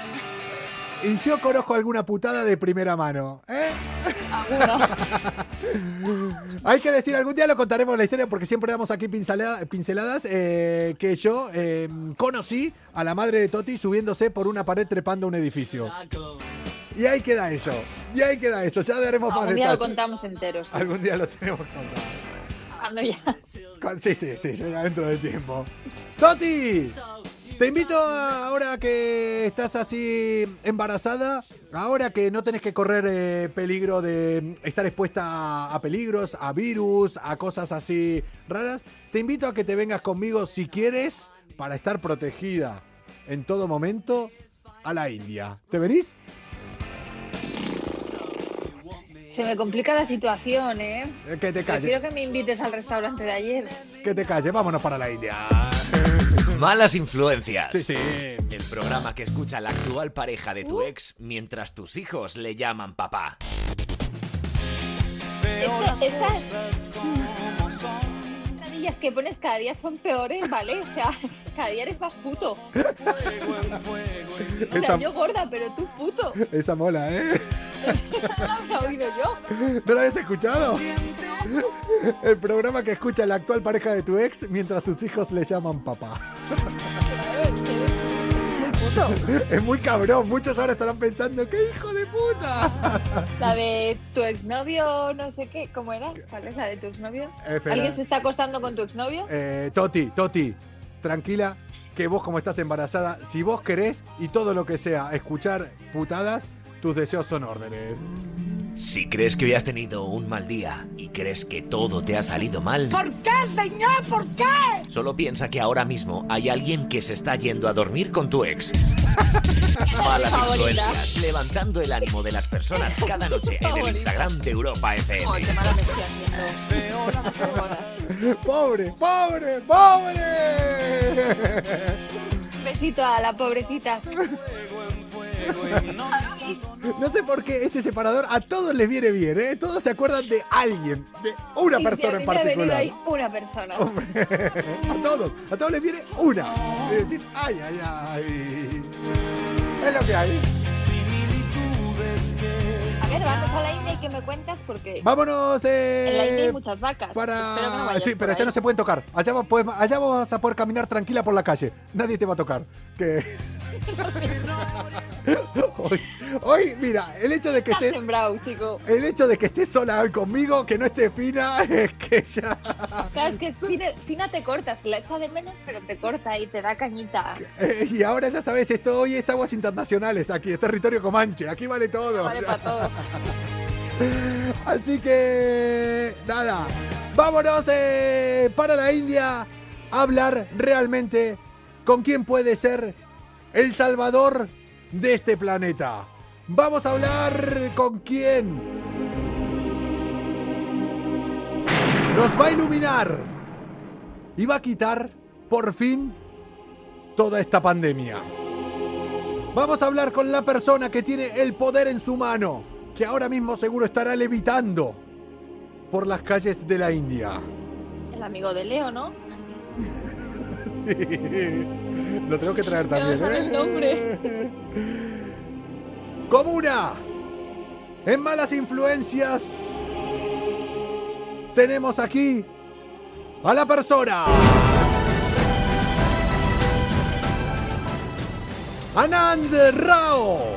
Y yo conozco alguna putada de primera mano, ¿eh? [LAUGHS] Hay que decir, algún día lo contaremos la historia porque siempre damos aquí pincelada- pinceladas eh, que yo eh, conocí a la madre de Toti subiéndose por una pared trepando un edificio. Y ahí queda eso. Y ahí queda eso. Ya daremos más Algún día lo detalles. contamos enteros. Algún día lo tenemos contar. Cuando ya. Sí, sí, sí, sí, dentro del tiempo. ¡Toti! Te invito a- ahora que estás así embarazada, ahora que no tenés que correr eh, peligro de estar expuesta a, a peligros, a virus, a cosas así raras, te invito a que te vengas conmigo si quieres para estar protegida en todo momento a la India. ¿Te venís? Se me complica la situación, ¿eh? Eh, Que te calles, Prefiero que me invites al restaurante de ayer. que te calles, vámonos para la India. Malas influencias. Sí, sí. El programa que escucha la actual pareja de Uh. tu ex mientras tus hijos le llaman papá. Esto- esas pesadillas que pones cada día son peores, ¿vale? O sea, día eres más puto. O sea, Esa, yo gorda, pero tú puto. [LAUGHS] esa mola, ¿eh? No lo había oído yo. ¿No lo habías escuchado? El programa que escucha la actual pareja de tu ex mientras tus hijos le llaman papá. [LAUGHS] Es muy. Es cabrón, muchos ahora estarán pensando, ¡qué hijo de puta! [LAUGHS] La de tu exnovio, no sé qué, ¿cómo era? ¿Cuál es la de tu exnovio? ¿Alguien se está acostando con tu exnovio? Eh, Toti, Toti, tranquila, que vos como estás embarazada, si vos querés y todo lo que sea escuchar putadas, tus deseos son órdenes. Si crees que hoy has tenido un mal día y crees que todo te ha salido mal, ¿Por qué, señor? ¿Por qué? solo piensa que ahora mismo hay alguien que se está yendo a dormir con tu ex. [LAUGHS] Malas influencias, levantando el ánimo de las personas cada noche en el. Instagram de Europa FM. Oh, qué mala me estoy haciendo. ¡Pobre, pobre, pobre! Besito a la pobrecita. No sé por qué este separador a todos les viene bien, ¿eh? Todos se acuerdan de alguien, de una Sí, persona en particular. ahí una persona. Hombre, a todos, a todos les viene una. Y decís, ay, ay, ay. Es lo que hay. Ver, vamos a la India y que me cuentas porque Vámonos, en la India eh. hay muchas vacas. Espero que no Para... vayas Sí, pero allá ahí. no se pueden tocar. Allá, va- puedes- allá vas a poder caminar tranquila por la calle. Nadie te va a tocar. Que... [LAUGHS] hoy, hoy, mira, el hecho de que estés... chico. El hecho de que estés sola hoy conmigo, que no esté fina, [LAUGHS] es que ya... Claro, es que Fina, Fina te cortas, la echa de menos, pero te corta y te da cañita. Eh, y ahora ya sabes, esto hoy es aguas internacionales aquí, es territorio comanche, aquí vale todo. Vale para todo. [LAUGHS] Así que, nada, vámonos eh, para la India a hablar realmente con quién puede ser el salvador de este planeta. Vamos a hablar con quién nos va a iluminar y va a quitar, por fin, toda esta pandemia. Vamos a hablar con la persona que tiene el poder en su mano, que ahora mismo seguro estará levitando por las calles de la India. El amigo de Leo, ¿no? [LAUGHS] Sí. Lo tengo que traer también. no el ¿eh? nombre. [LAUGHS] Comuna. En malas influencias. Tenemos aquí a la persona. Anand Rao.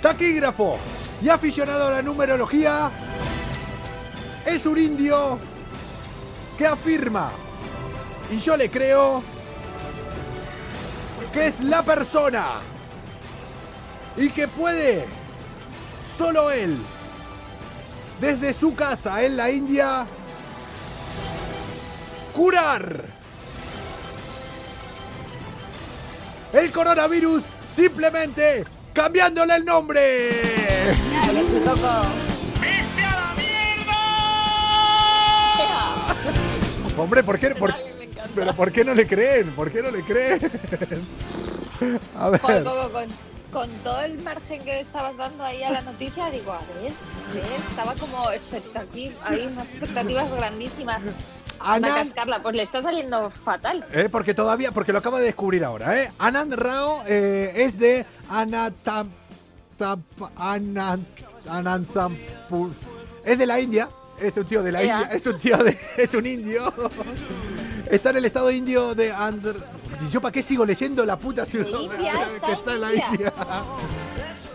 Taquígrafo y aficionado a la numerología. Es un indio que afirma, y yo le creo, que es la persona y que puede, solo él, desde su casa en la India, curar el coronavirus simplemente cambiándole el nombre. Claro que sí, Coco. Hombre, ¿por qué, por- Ay. Pero ¿por qué no le creen? ¿Por qué no le creen? A ver. Coco, con, con todo el margen que estabas dando ahí a la noticia, digo, a ver, a ver, estaba como expectativa, hay unas expectativas grandísimas. Anand, cascarla, pues le está saliendo fatal. eh, porque todavía, porque lo acaba de descubrir ahora, ¿eh? Anand Rao eh, es de Anatam, Anand, Anantampur- es de la India, es un tío de la. India, es un tío de, [LAUGHS] es un indio. Está en el estado indio de Andhra. ¿Y ¿Yo para qué sigo leyendo la puta ciudad [LAUGHS] que está en la. India?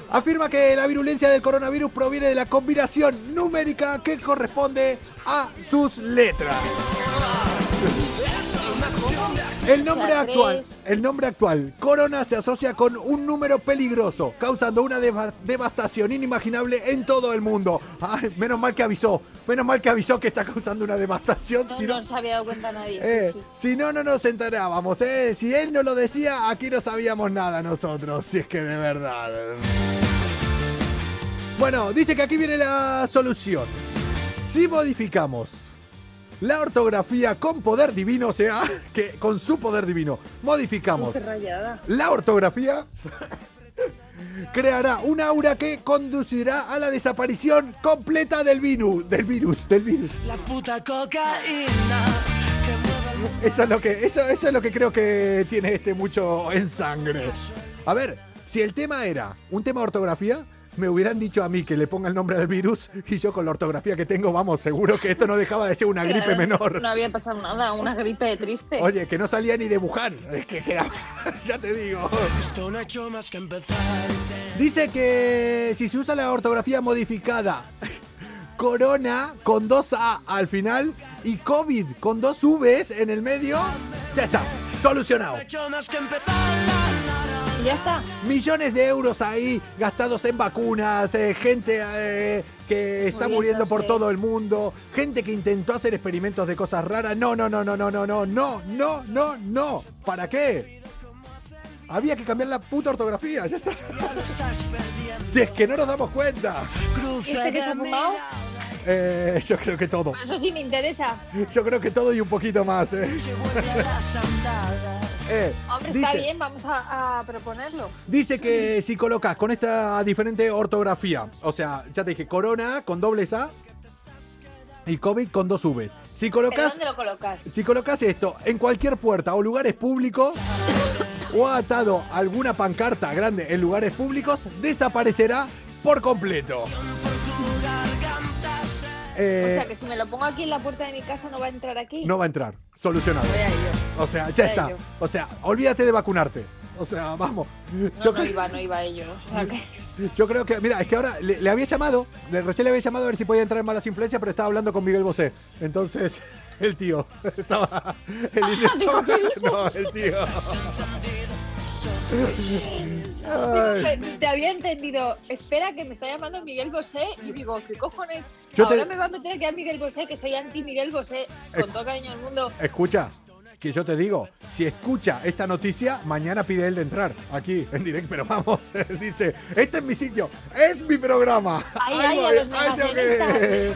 Afirma que la virulencia del coronavirus proviene de la combinación numérica que corresponde a sus letras. El nombre actual, el nombre actual, Corona se asocia con un número peligroso, causando una deva- devastación inimaginable en todo el mundo. Ay, menos mal que avisó, menos mal que avisó que está causando una devastación. No, si no, no se había dado cuenta nadie. eh, sí, si no, no nos enterábamos. Eh. Si él no lo decía, aquí no sabíamos nada nosotros, si es que de verdad. Bueno, dice que aquí viene la solución. Si modificamos la ortografía con poder divino, o sea, [LAUGHS] que con su poder divino modificamos la ortografía, [LAUGHS] creará un aura que conducirá a la desaparición completa del virus, del virus, del virus. La puta cocaína que mueve el mundo. Eso es lo que, eso, eso es lo que creo que tiene este mucho en sangre. A ver, si el tema era un tema de ortografía, me hubieran dicho a mí que le ponga el nombre al virus y yo con la ortografía que tengo, vamos, seguro que esto no dejaba de ser una gripe menor. No había pasado nada, una gripe triste. Oye, que no salía ni de Wuhan. Es que, [LAUGHS] ya te digo. Esto no ha hecho más que empezar. Dice que si se usa la ortografía modificada, Corona con dos A al final y COVID con dos Vs en el medio, ya está, solucionado. No ha hecho más que empezar. Y ya está. Millones de euros ahí gastados en vacunas, eh, gente eh, que está muriendo por todo el mundo, gente que intentó hacer experimentos de cosas raras. No, no, no, no, no, no, no, no, no, no, no. ¿Para qué? Había que cambiar la puta ortografía, ya está. Si es que no nos damos cuenta. ¿Este que se de ha fumado? Eh, yo creo que todo. Eso sí me interesa. Yo creo que todo y un poquito más. eh. [LAUGHS] Eh, Hombre, está bien, vamos a, a proponerlo. dice que si colocas con esta diferente ortografía, o sea, ya te dije, Corona con dobles A y COVID con dos Vs. Si ¿Pero colocas, dónde lo colocas? si colocas esto en cualquier puerta o lugares públicos o atado alguna pancarta grande en lugares públicos, desaparecerá por completo. Eh, o sea, que si me lo pongo aquí en la puerta de mi casa no va a entrar aquí. no va a entrar, solucionado. Voy a ello. O sea, ya está. yo. O sea, olvídate de vacunarte. O sea, vamos. No, Yo, no iba, no iba a ello. O sea, que... [LAUGHS] yo creo que, mira, es que ahora le, le había llamado, le, recién le había llamado a ver si podía entrar en malas influencias, pero estaba hablando con Miguel Bosé. Entonces, [LAUGHS] el tío [LAUGHS] estaba. El estaba- ¿qué no, el tío. Ay. Te, había entendido. Espera, que me está llamando Miguel Bosé. Y digo, ¿qué cojones? Yo te- Ahora me va a meter aquí a Miguel Bosé, que soy anti Miguel Bosé. Con todo cariño del mundo. Escucha, que yo te digo, si escucha esta noticia, mañana pide él de entrar aquí en directo. Pero vamos, [LAUGHS] él dice, este es mi sitio, es mi programa. Ahí a los que-.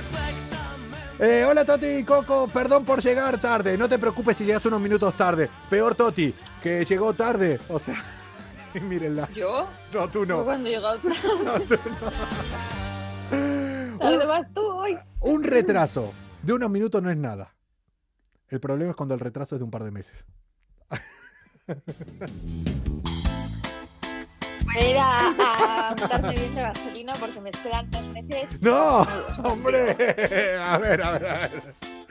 Eh, hola Toti y Coco, perdón por llegar tarde. No te preocupes si llegas unos minutos tarde. Peor Toti, que llegó tarde. O sea, [LAUGHS] mírenla. ¿Yo? No, tú no. cuando he llegado [LAUGHS] No, tú ¿A dónde vas tú hoy? un retraso de unos minutos no es nada. El problema es cuando el retraso es de un par de meses. Voy a ir a, a untarme bien de vaselina porque me esperan dos meses. ¡No! ¡Hombre! A ver, a ver, a ver.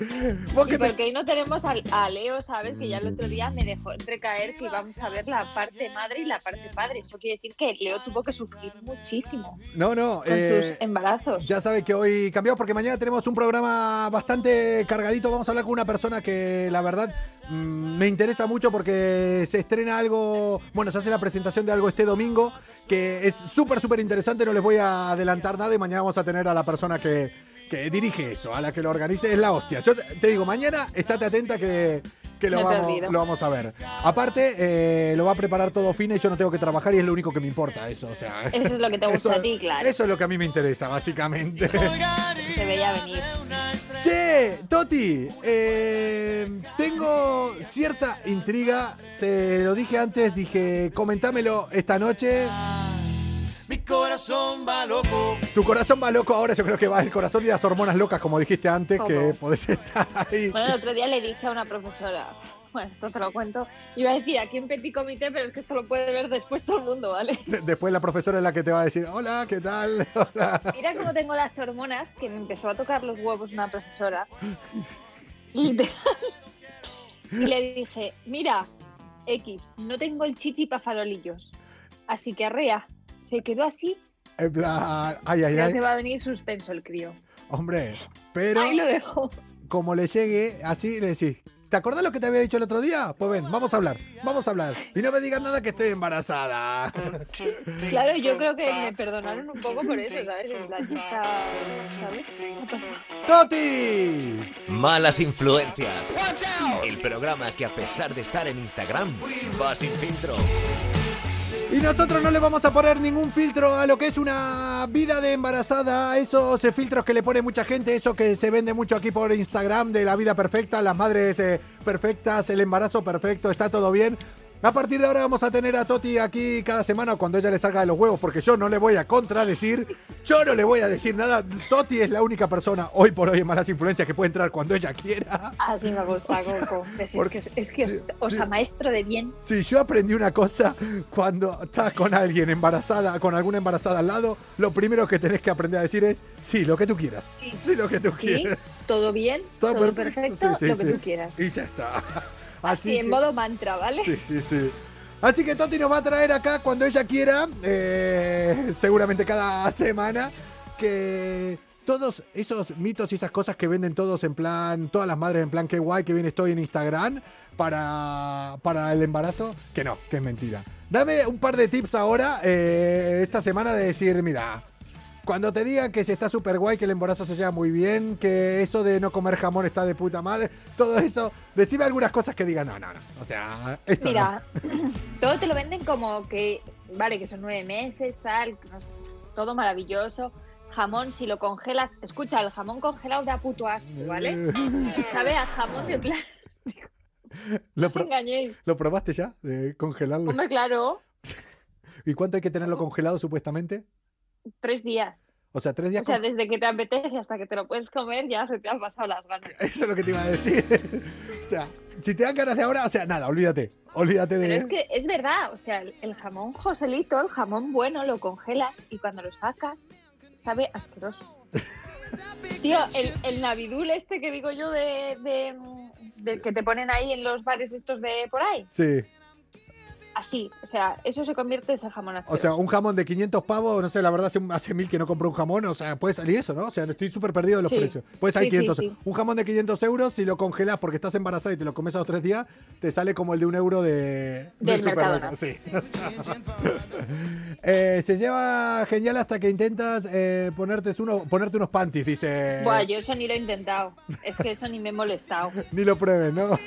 [LAUGHS] Y porque hoy no tenemos a, Leo, ¿sabes? Que ya el otro día me dejó entrecaer que íbamos a ver la parte madre y la parte padre. Eso quiere decir que Leo tuvo que sufrir muchísimo No, no. con eh, sus embarazos. Ya sabes que hoy cambiamos porque mañana tenemos un programa bastante cargadito. Vamos a hablar con una persona que la verdad mm, me interesa mucho porque se estrena algo, bueno, se hace la presentación de algo este domingo que es súper, súper interesante. No les voy a adelantar nada y mañana vamos a tener a la persona que, que dirige eso, a la que lo organice. Es la hostia. Yo te, digo, mañana estate atenta que... Que lo vamos, lo vamos a ver. Aparte, eh, lo va a preparar todo fine y yo no tengo que trabajar y es lo único que me importa eso. O sea, Eso es lo que te gusta eso- a ti, claro. Eso es lo que a mí me interesa, básicamente. [LAUGHS] Se veía venir. Che, Toti, eh, tengo cierta intriga. Te lo dije antes, dije, comentámelo esta noche. Mi corazón va loco. Tu corazón va loco ahora, yo creo que va el corazón y las hormonas locas, como dijiste antes, ¿Cómo? que podés estar ahí. Bueno, el otro día le dije a una profesora, bueno, esto te lo cuento, iba a decir aquí en Petit Comité, pero es que esto lo puede ver después todo el mundo, ¿vale? De- Después la profesora es la que te va a decir, hola, ¿qué tal? [LAUGHS] Hola. Mira cómo tengo las hormonas, que me empezó a tocar los huevos una profesora. Literal. Y le dije, mira, X, no tengo el chichi para farolillos. Así que arrea. Se quedó así. En plan, ay, ay, Ya ay. se va a venir suspenso el crío. Hombre, pero Ahí lo dejo. como le llegue así, le decís, ¿Te acordás lo que te había dicho el otro día? Pues ven, vamos a hablar, vamos a hablar. Y no me digas nada que estoy embarazada. Claro, yo creo que me perdonaron un poco por eso, ¿sabes? En plan, ¿sabes? ¡Toti! Malas influencias. El programa que a pesar de estar en Instagram va sin filtro. Y nosotros no le vamos a poner ningún filtro a lo que es una vida de embarazada, esos eh, filtros que le pone mucha gente, eso que se vende mucho aquí por Instagram de la vida perfecta, las madres eh, perfectas, el embarazo perfecto, está todo bien. A partir de ahora vamos a tener a Toti aquí cada semana cuando ella le salga de los huevos, porque yo no le voy a contradecir, yo no le voy a decir nada. Toti es la única persona hoy por hoy en Malas Influencias que puede entrar cuando ella quiera. Así me gusta, Coco. Es, porque- es que, es que sí, os, os sí. amaestro de bien. Si yo aprendí una cosa, cuando estás con alguien embarazada, con alguna embarazada al lado, lo primero que tenés que aprender a decir es, sí, lo que tú quieras. Sí. Sí, lo que tú Sí, quieras. todo bien, todo, perfecto, Sí, sí, lo que sí. tú quieras. Y ya está. Así, Así en que- modo mantra, ¿vale? Sí, sí, sí. Así que Toti nos va a traer acá cuando ella quiera, eh, seguramente cada [LAUGHS] semana, que todos esos mitos y esas cosas que venden todos en plan, todas las madres en plan, qué guay que bien estoy en Instagram para, para el embarazo, que no, que es mentira. Dame un par de tips ahora, eh, esta semana, de decir, mira, cuando te digan que se está súper guay, que el embarazo se lleva muy bien, que eso de no comer jamón está de puta madre, todo eso, decime algunas cosas que digan, no, no, no. O sea, esto no. Mira, [LAUGHS] todo te lo venden como que, vale, que son nueve meses, tal, no sé, todo maravilloso. Jamón, si lo congelas, escucha, el jamón congelado da puto asco, ¿vale? Sabe a jamón de plan. [LAUGHS] ¿Lo, No os pro- engañéis. lo probaste ya? De congelarlo. Hombre, claro, [LAUGHS] ¿Y cuánto hay que tenerlo congelado supuestamente? Tres días. O sea, tres días. O sea, desde que te apetece hasta que te lo puedes comer, ya se te han pasado las ganas. [LAUGHS] Eso es lo que te iba a decir. o sea, si te dan ganas de ahora, o sea, nada, olvídate. Olvídate de. Pero es que es verdad, o sea, el, jamón Joselito, el jamón bueno, lo congelas y cuando lo sacas, sabe asqueroso. [LAUGHS] Tío, el, el navidul este que digo yo de, de, de que te ponen ahí en los bares estos de por ahí, Sí. Así, o sea, eso se convierte en ese jamón O asqueroso. sea, un jamón de 500 pavos, no sé, la verdad hace, hace mil que no compro un jamón, o sea, puede salir eso, ¿no? O sea, estoy súper perdido de los Sí. precios. Puede salir Sí, sí, 500. sí. Un jamón de 500 euros, si lo congelas porque estás embarazada y te lo comes a los tres días, te sale como el de un euro de, Del. Sí. [LAUGHS] Eh, se lleva genial hasta que intentas eh, ponerte, uno, ponerte unos panties, dice. Buah, yo eso ni lo he intentado, es que eso ni me he molestado. [LAUGHS] Ni lo pruebes, ¿no? O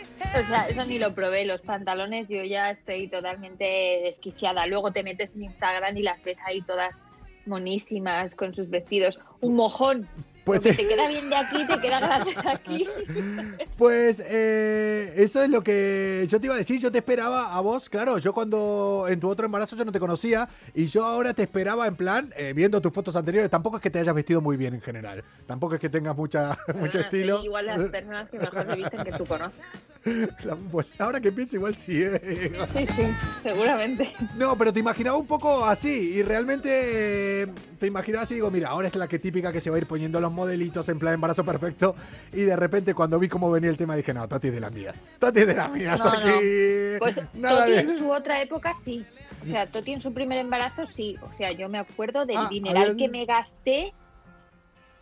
sea, eso ni lo probé. Los pantalones yo ya estoy totalmente desquiciada. Luego te metes en Instagram y las ves ahí todas monísimas con sus vestidos. Un mojón. Pues, eh, te queda bien de aquí, te queda de aquí. [LAUGHS] Pues eh, eso es lo que yo te iba a decir. Yo te esperaba a vos, claro. Yo cuando en tu otro embarazo yo no te conocía y yo ahora te esperaba en plan, eh, viendo tus fotos anteriores. Tampoco es que te hayas vestido muy bien en general. Tampoco es que tengas mucha, mucho estilo. igual las personas que mejor se visten que tú conoces. [LAUGHS] La- pues, ahora que pienso, igual sí. Sí, sí, seguramente. No, pero te imaginaba un poco así y realmente te imaginaba así, digo, mira, ahora es la que típica que se va a ir poniendo los modelitos en plan embarazo perfecto y de repente cuando vi cómo venía el tema dije, no, Tati es de las mías, Tati es de las mías No, no. aquí. Pues Nada Toti de- en su otra época sí. O sea, Toti en su primer embarazo sí. O sea, yo me acuerdo del Ah, dineral había- que me gasté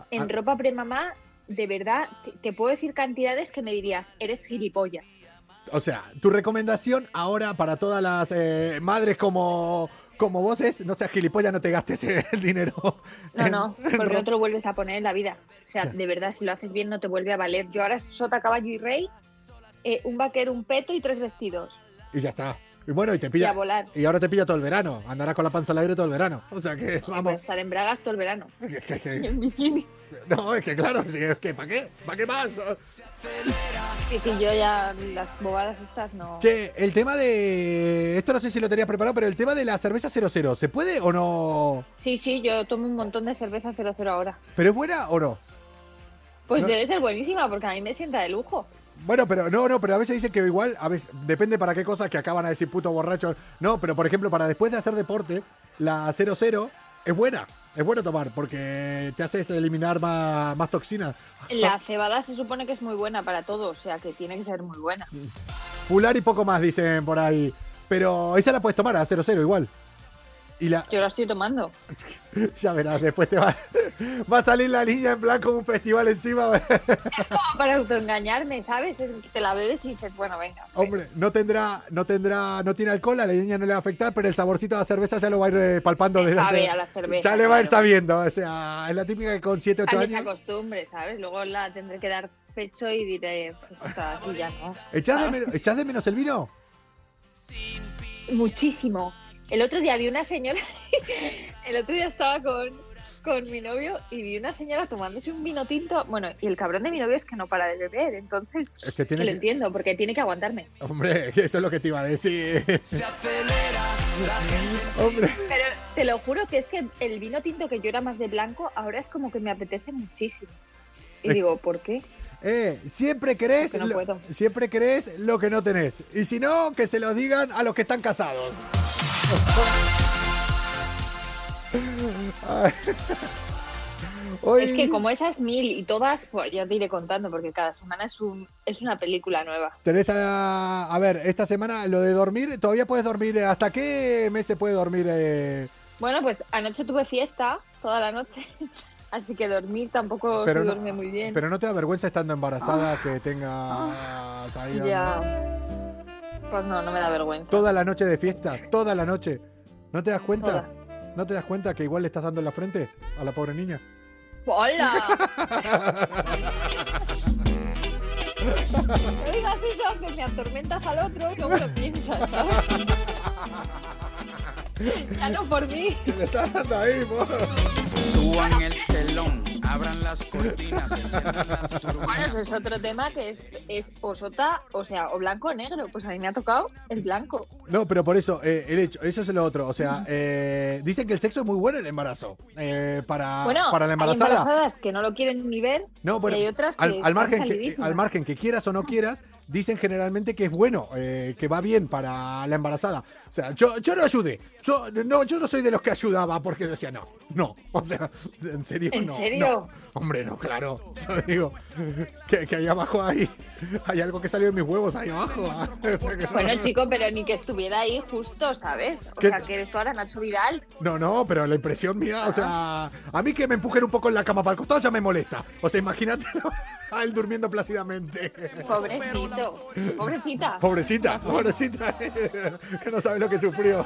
en Ah. ropa premamá. De verdad, te, te puedo decir cantidades que me dirías, eres gilipollas. O sea, tu recomendación ahora para todas las eh, madres como, como vos es, no seas gilipollas, no te gastes el dinero. [LAUGHS] No, no, porque no te lo vuelves a poner en la vida. O sea, de verdad, si lo haces bien no te vuelve a valer. Yo ahora sota, caballo y rey, eh, un vaquero, un peto y tres vestidos. Y ya está. Y bueno, y te Y pilla. a volar. Y ahora te pilla todo el verano. Andarás con la panza al aire todo el verano. O sea que, Voy a vamos. estar en bragas todo el verano. [LAUGHS] que- que- que- Y en bikini. no, es que claro, sí, es que ¿para qué? ¿Para qué más? Sí, sí, yo ya las bobadas estas no. Che, el tema de. Esto no sé si lo tenías preparado, pero el tema de la cerveza 00, ¿se puede o no? Sí, sí, yo tomo un montón de cerveza 00 ahora. ¿Pero es buena o no? Pues No. debe ser buenísima porque a mí me sienta de lujo. Bueno, pero no, no, pero a veces dicen que igual, a veces, depende para qué cosas que acaban a decir puto borracho. No, pero por ejemplo, para después de hacer deporte, la 00 es buena. Es bueno tomar porque te haces eliminar más, más toxinas. La cebada se supone que es muy buena para todo, o sea que tiene que ser muy buena. Pular y poco más, dicen por ahí. Pero esa la puedes tomar a 00 igual. Y la, Yo la estoy tomando. [LAUGHS] ya verás, después te va, va a salir la niña en plan como un festival encima. [LAUGHS] Como para autoengañarme, ¿sabes? Es que te la bebes y dices, bueno, venga. pues. Hombre, no tendrá, no tendrá, no tiene alcohol, a la niña no le va a afectar, pero el saborcito de la cerveza ya lo va a ir eh, palpando desde Sabe a la cerveza. Ya le va a ir sabiendo, o sea, es la típica que con 7, 8 Tal vez se años. acostumbre, ¿sabes? Luego la tendré que dar pecho y diré, pues está así ya no. ¿Echás de, menos, echás de menos el vino? Muchísimo. El otro día vi una señora, [LAUGHS] el otro día estaba con, con mi novio y vi una señora tomándose un vino tinto. Bueno, y el cabrón de mi novio es que no para de beber, entonces Es que tiene lo que- entiendo, porque tiene que aguantarme. Hombre, [LAUGHS] eso es lo que te iba a decir. Hombre, Pero te lo juro que es que el vino tinto que yo era más de blanco, ahora es como que me apetece muchísimo. Y Es- digo, ¿por qué? Eh, siempre querés, no lo, siempre querés lo que no tenés. Y si no, que se lo digan a los que están casados. [LAUGHS] Hoy- Es que como esas mil y todas, pues ya te iré contando, porque cada semana es, un, es una película nueva. Tenés a, ver, esta semana lo de dormir, todavía puedes dormir, ¿hasta qué mes se puede dormir? eh? Bueno, pues anoche tuve fiesta toda la noche, [LAUGHS] así que dormir tampoco Pero se no- duerme muy bien. Pero no te da vergüenza estando embarazada que tengas ahí Ah. ya. Pues no, no me da vergüenza. toda la noche de fiesta, toda la noche. ¿No te das cuenta? Toda. ¿No te das cuenta que igual le estás dando en la frente a la pobre niña? ¡Hola! [LAUGHS] [LAUGHS] No digas eso, que me atormentas al otro y luego lo piensas, ¿sabes? [LAUGHS] Ya no por mí. Le estás dando ahí, po. Suban el abran las cortinas, [LAUGHS] enciendan las Bueno, turbinas. ese es otro tema que es, es o sota, o sea, o blanco o negro. Pues a mí me ha tocado el blanco. No, pero por eso, eh, el hecho, eso es lo otro. O sea, eh, dicen que el sexo es muy bueno en el embarazo. eh, para, Bueno, para la hay embarazada. embarazadas que no lo quieren ni ver No, bueno, y hay otras que al, al margen que, al margen que quieras o no quieras, dicen generalmente que es bueno, eh, que va bien para la embarazada. O sea, yo, yo no ayudé. Yo no, yo no soy de los que ayudaba porque decía no, no. [LAUGHS] O sea, en serio, ¿En no. serio? no. Hombre, no, claro. Yo digo que, que ahí abajo hay, hay algo que salió de mis huevos ahí abajo. [LAUGHS] O sea que no. Bueno, chico, pero ni que estuviera ahí justo, ¿sabes? O sea, que eres tú ahora Nacho Vidal. No, no, pero la impresión mía, o sea, a mí que me empujen un poco en la cama para el costado ya me molesta. O sea, imagínate a [LAUGHS] él durmiendo plácidamente. Pobrecito. Pobrecita. Pobrecita, pobrecita, [LAUGHS] que no sabe lo que sufrió.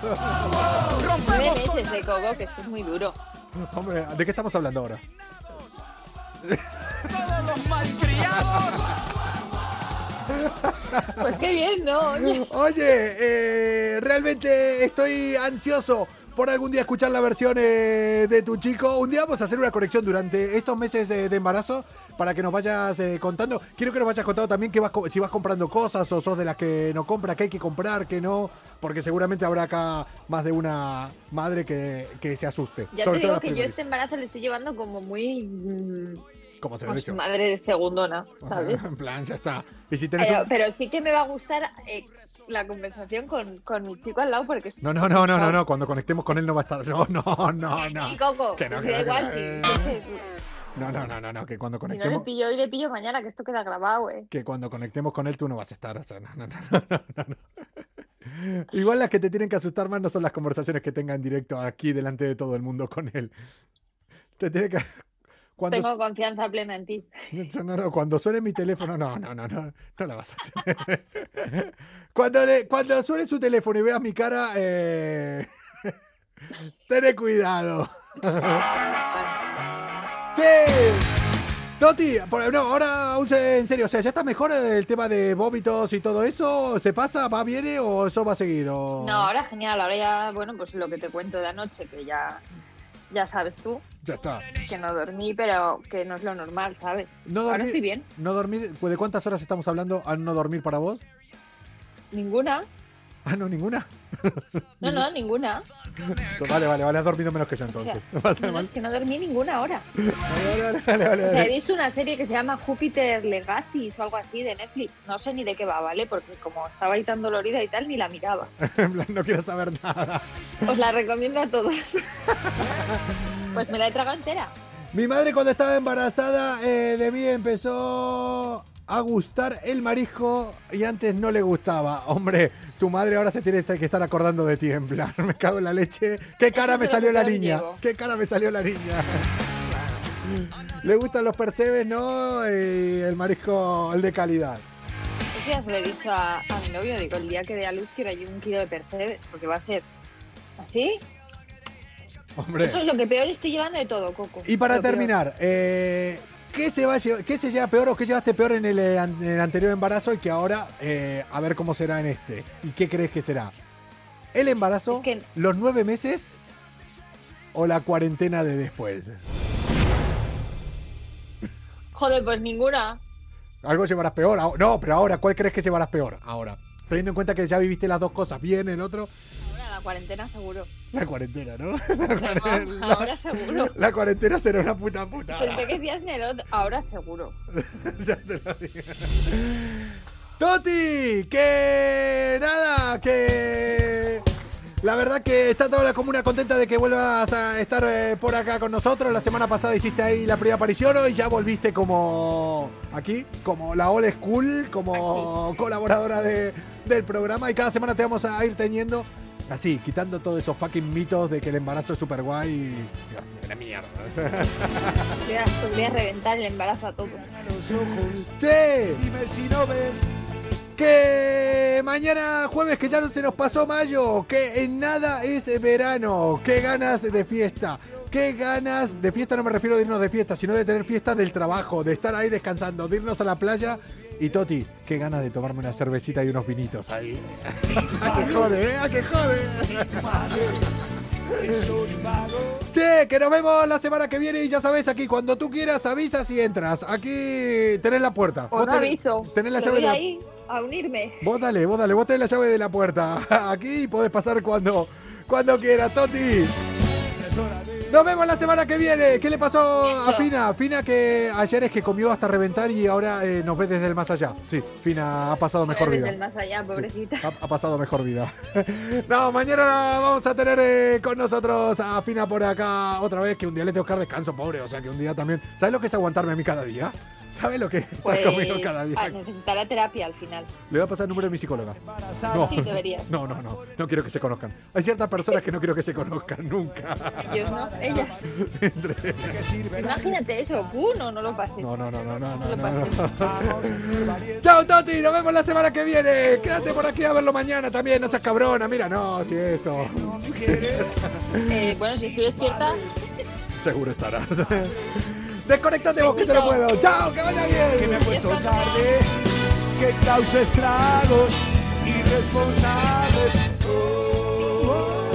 Nueve meses de coco, que esto es muy duro. Hombre, ¿de qué estamos hablando ahora? Todos los malcriados. Pues qué bien, ¿no? Oye, Oye, eh, realmente estoy ansioso por algún día escuchar la versión eh, de tu chico. Un día vamos a hacer una conexión durante estos meses de, de embarazo para que nos vayas eh, contando. Quiero que nos vayas contando también que vas, si vas comprando cosas o sos de las que no compra, que hay que comprar, que no, porque seguramente habrá acá más de una madre que, que se asuste. ya te digo que yo este embarazo le estoy llevando como muy... mm, Como se pues, madre de segundona, ¿sabes? [LAUGHS] En plan, ya está. Y si tenés Pero, un- pero sí que me va a gustar eh, la conversación con, con mi chico al lado porque es... No, no, no, no, no, no. Cuando conectemos con él no va a estar. No, no, no, no. Sí, Coco, Que no, pues que no, que no. Eh, No, no, no, no, no, que cuando si no le conectemos. pillo hoy, le pillo mañana, que esto queda grabado, eh. Que cuando conectemos con él tú no vas a estar. O sea, no, no, no, no, no, no. Igual las que te tienen que asustar más no son las conversaciones que tenga en directo aquí delante de todo el mundo con él. Te tiene que. Cuando, Tengo confianza plena en ti. [LAUGHS] no, no, cuando suene mi teléfono, no, no, no, no, no la vas a tener. [LAUGHS] Cuando, le- cuando suene su teléfono y veas mi cara, eh... [LAUGHS] Tené cuidado. ¡Che! Toti, no, ahora en serio, o sea, ¿ya está mejor el tema de vómitos y todo eso? ¿Se pasa, va, viene o eso va a seguir? O... No, ahora genial, ahora ya, bueno, pues lo que te cuento de anoche, que ya, ya sabes tú, Ya está. que no dormí, pero que no es lo normal, ¿sabes? No Ahora dormir, estoy bien. No dormir, pues, ¿de cuántas horas estamos hablando al no dormir para vos? Ninguna. Ah, no, ninguna. [LAUGHS] No, no, ninguna. [LAUGHS] Vale, vale, vale, has dormido menos que yo O sea, entonces. [LAUGHS] No es que no dormí ninguna hora. Vale, vale, vale, vale, O sea, he visto una serie que se llama Júpiter Legacy o algo así de Netflix. No sé ni de qué va, ¿vale? Porque como estaba ahí tan dolorida y tal, ni la miraba. En plan, no quiero saber nada. Os la recomiendo a todos. Pues me la he tragado entera. Mi madre cuando estaba embarazada eh, de mí empezó a gustar el marisco y antes no le gustaba. Hombre, tu madre ahora se tiene que estar acordando de ti, en plan, [LAUGHS] me cago en la leche. ¿Qué cara me salió la niña? ¿Qué cara me salió la niña? Le gustan los percebes, ¿no? Y el marisco, el de calidad. Eso ya se lo he dicho a, a mi novio. Digo, el día que dé a luz quiero allí un kilo de percebes, porque va a ser así. Hombre. Eso es lo que peor estoy llevando de todo, Coco. Y para Lo terminar, eh, ¿qué, se va a llevar- ¿qué se lleva peor o qué llevaste peor en el, eh, an- en el anterior embarazo y que ahora eh, a ver cómo será en este? ¿Y qué crees que será? ¿El embarazo, Es que- los nueve meses o la cuarentena de después? Joder, pues ninguna. Algo llevarás peor. No, pero ahora, ¿cuál crees que llevarás peor? Ahora. Teniendo en cuenta que ya viviste las dos cosas bien, el otro, La cuarentena seguro. la cuarentena, ¿no? [LAUGHS] No, ahora seguro. La cuarentena será una puta puta. Pensé que decías otro. Ahora seguro. [LAUGHS] ya te lo digo. Toti, que nada, que la verdad que está toda la comuna contenta de que vuelvas a estar eh, por acá con nosotros. La semana pasada hiciste ahí la primera aparición y ya volviste como aquí, como la old school, como colaboradora de- del programa y cada semana te vamos a ir teniendo así, quitando todos esos fucking mitos de que el embarazo es súper guay y... Dios, la mierda. [LAUGHS] Voy a, voy a reventar el embarazo a todos. Che, Dime si no ves. Que mañana jueves, que ya no se nos pasó mayo, que en nada es verano, qué ganas de fiesta, qué ganas de fiesta, no me refiero de irnos de fiesta, sino de tener fiesta del trabajo, de estar ahí descansando, de irnos a la playa. Y Toti, qué ganas de tomarme una cervecita y unos vinitos ahí. [LAUGHS] ¡A que jode, eh! ¡A que jode! Che, que nos vemos la semana que viene y ya sabes, aquí cuando tú quieras avisas y entras. Aquí tenés la puerta. Vos tenés- aviso. Tenés la llave voy de la ahí a unirme. Vos dale, vos dale, vos tenés la llave de la puerta. [LAUGHS] Aquí podés pasar cuando, cuando quieras, Toti. Nos vemos la semana que viene. ¿Qué le pasó a. Fina? Fina que ayer es que comió hasta reventar y ahora eh, nos ve desde el más allá. Sí, Fina ha pasado mejor Desde vida. el más allá, pobrecita. Ha, ha pasado mejor vida. [LAUGHS] no, mañana vamos a tener eh, con nosotros a Fina por acá otra vez, que un día le tengo que dar descanso, pobre. O sea, que un día también... ¿Sabes lo que es aguantarme a mí cada día? ¿Sabes lo que es Pues cada día? a necesitar la terapia al final. Le voy a pasar el número de mi psicóloga. No, Sí, deberías. [LAUGHS] no, no, no. No quiero que se conozcan. Hay ciertas personas que no quiero que se conozcan nunca. Dios no, ellas. Entre- Imagínate eso, uno, no lo pases. No, no, no, no, no, No lo no, no. Chao, Toti. Nos vemos la semana que viene. Quédate por aquí a verlo mañana también. No seas cabrona. Mira, no, si eso. Eh, bueno, si estoy despierta, Seguro estarás. Desconectate vos que te lo puedo. Chao, que vaya Que bien. me he puesto tarde, que causa estragos irresponsables. Oh, oh,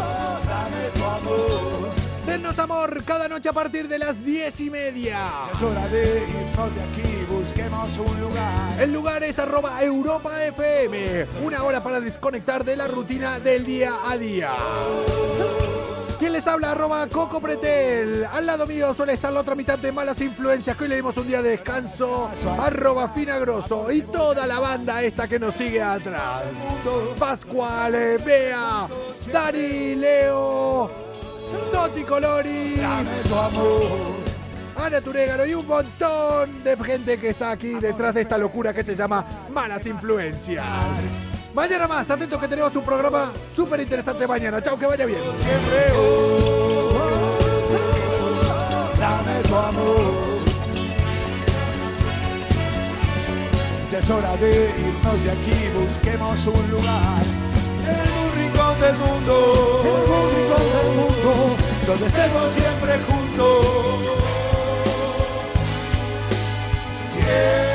oh, dame tu amor. Denos amor cada noche a partir de las diez y media. Es hora de irnos de aquí, busquemos un lugar. El lugar es arroba Europa FM. Una hora para desconectar de la rutina del día a día. ¿Quién les habla? Arroba Coco Pretel. Al lado mío suele estar la otra mitad de malas influencias que hoy le dimos un día de descanso. Arroba Finagroso. Y toda la banda esta que nos sigue atrás. Pascual, eh, Bea, Dani, Leo, Toti Colori. Ana Turégaro y un montón de gente que está aquí detrás de esta locura que se llama Malas Influencias. Mañana más, atentos que tenemos un programa súper interesante mañana. Chao, que vaya bien. Siempre, oh, oh, oh, dame tu amor. Ya es hora de irnos de aquí, busquemos un lugar. El burricón del mundo. El burricón del mundo. Donde estemos siempre juntos. Siempre.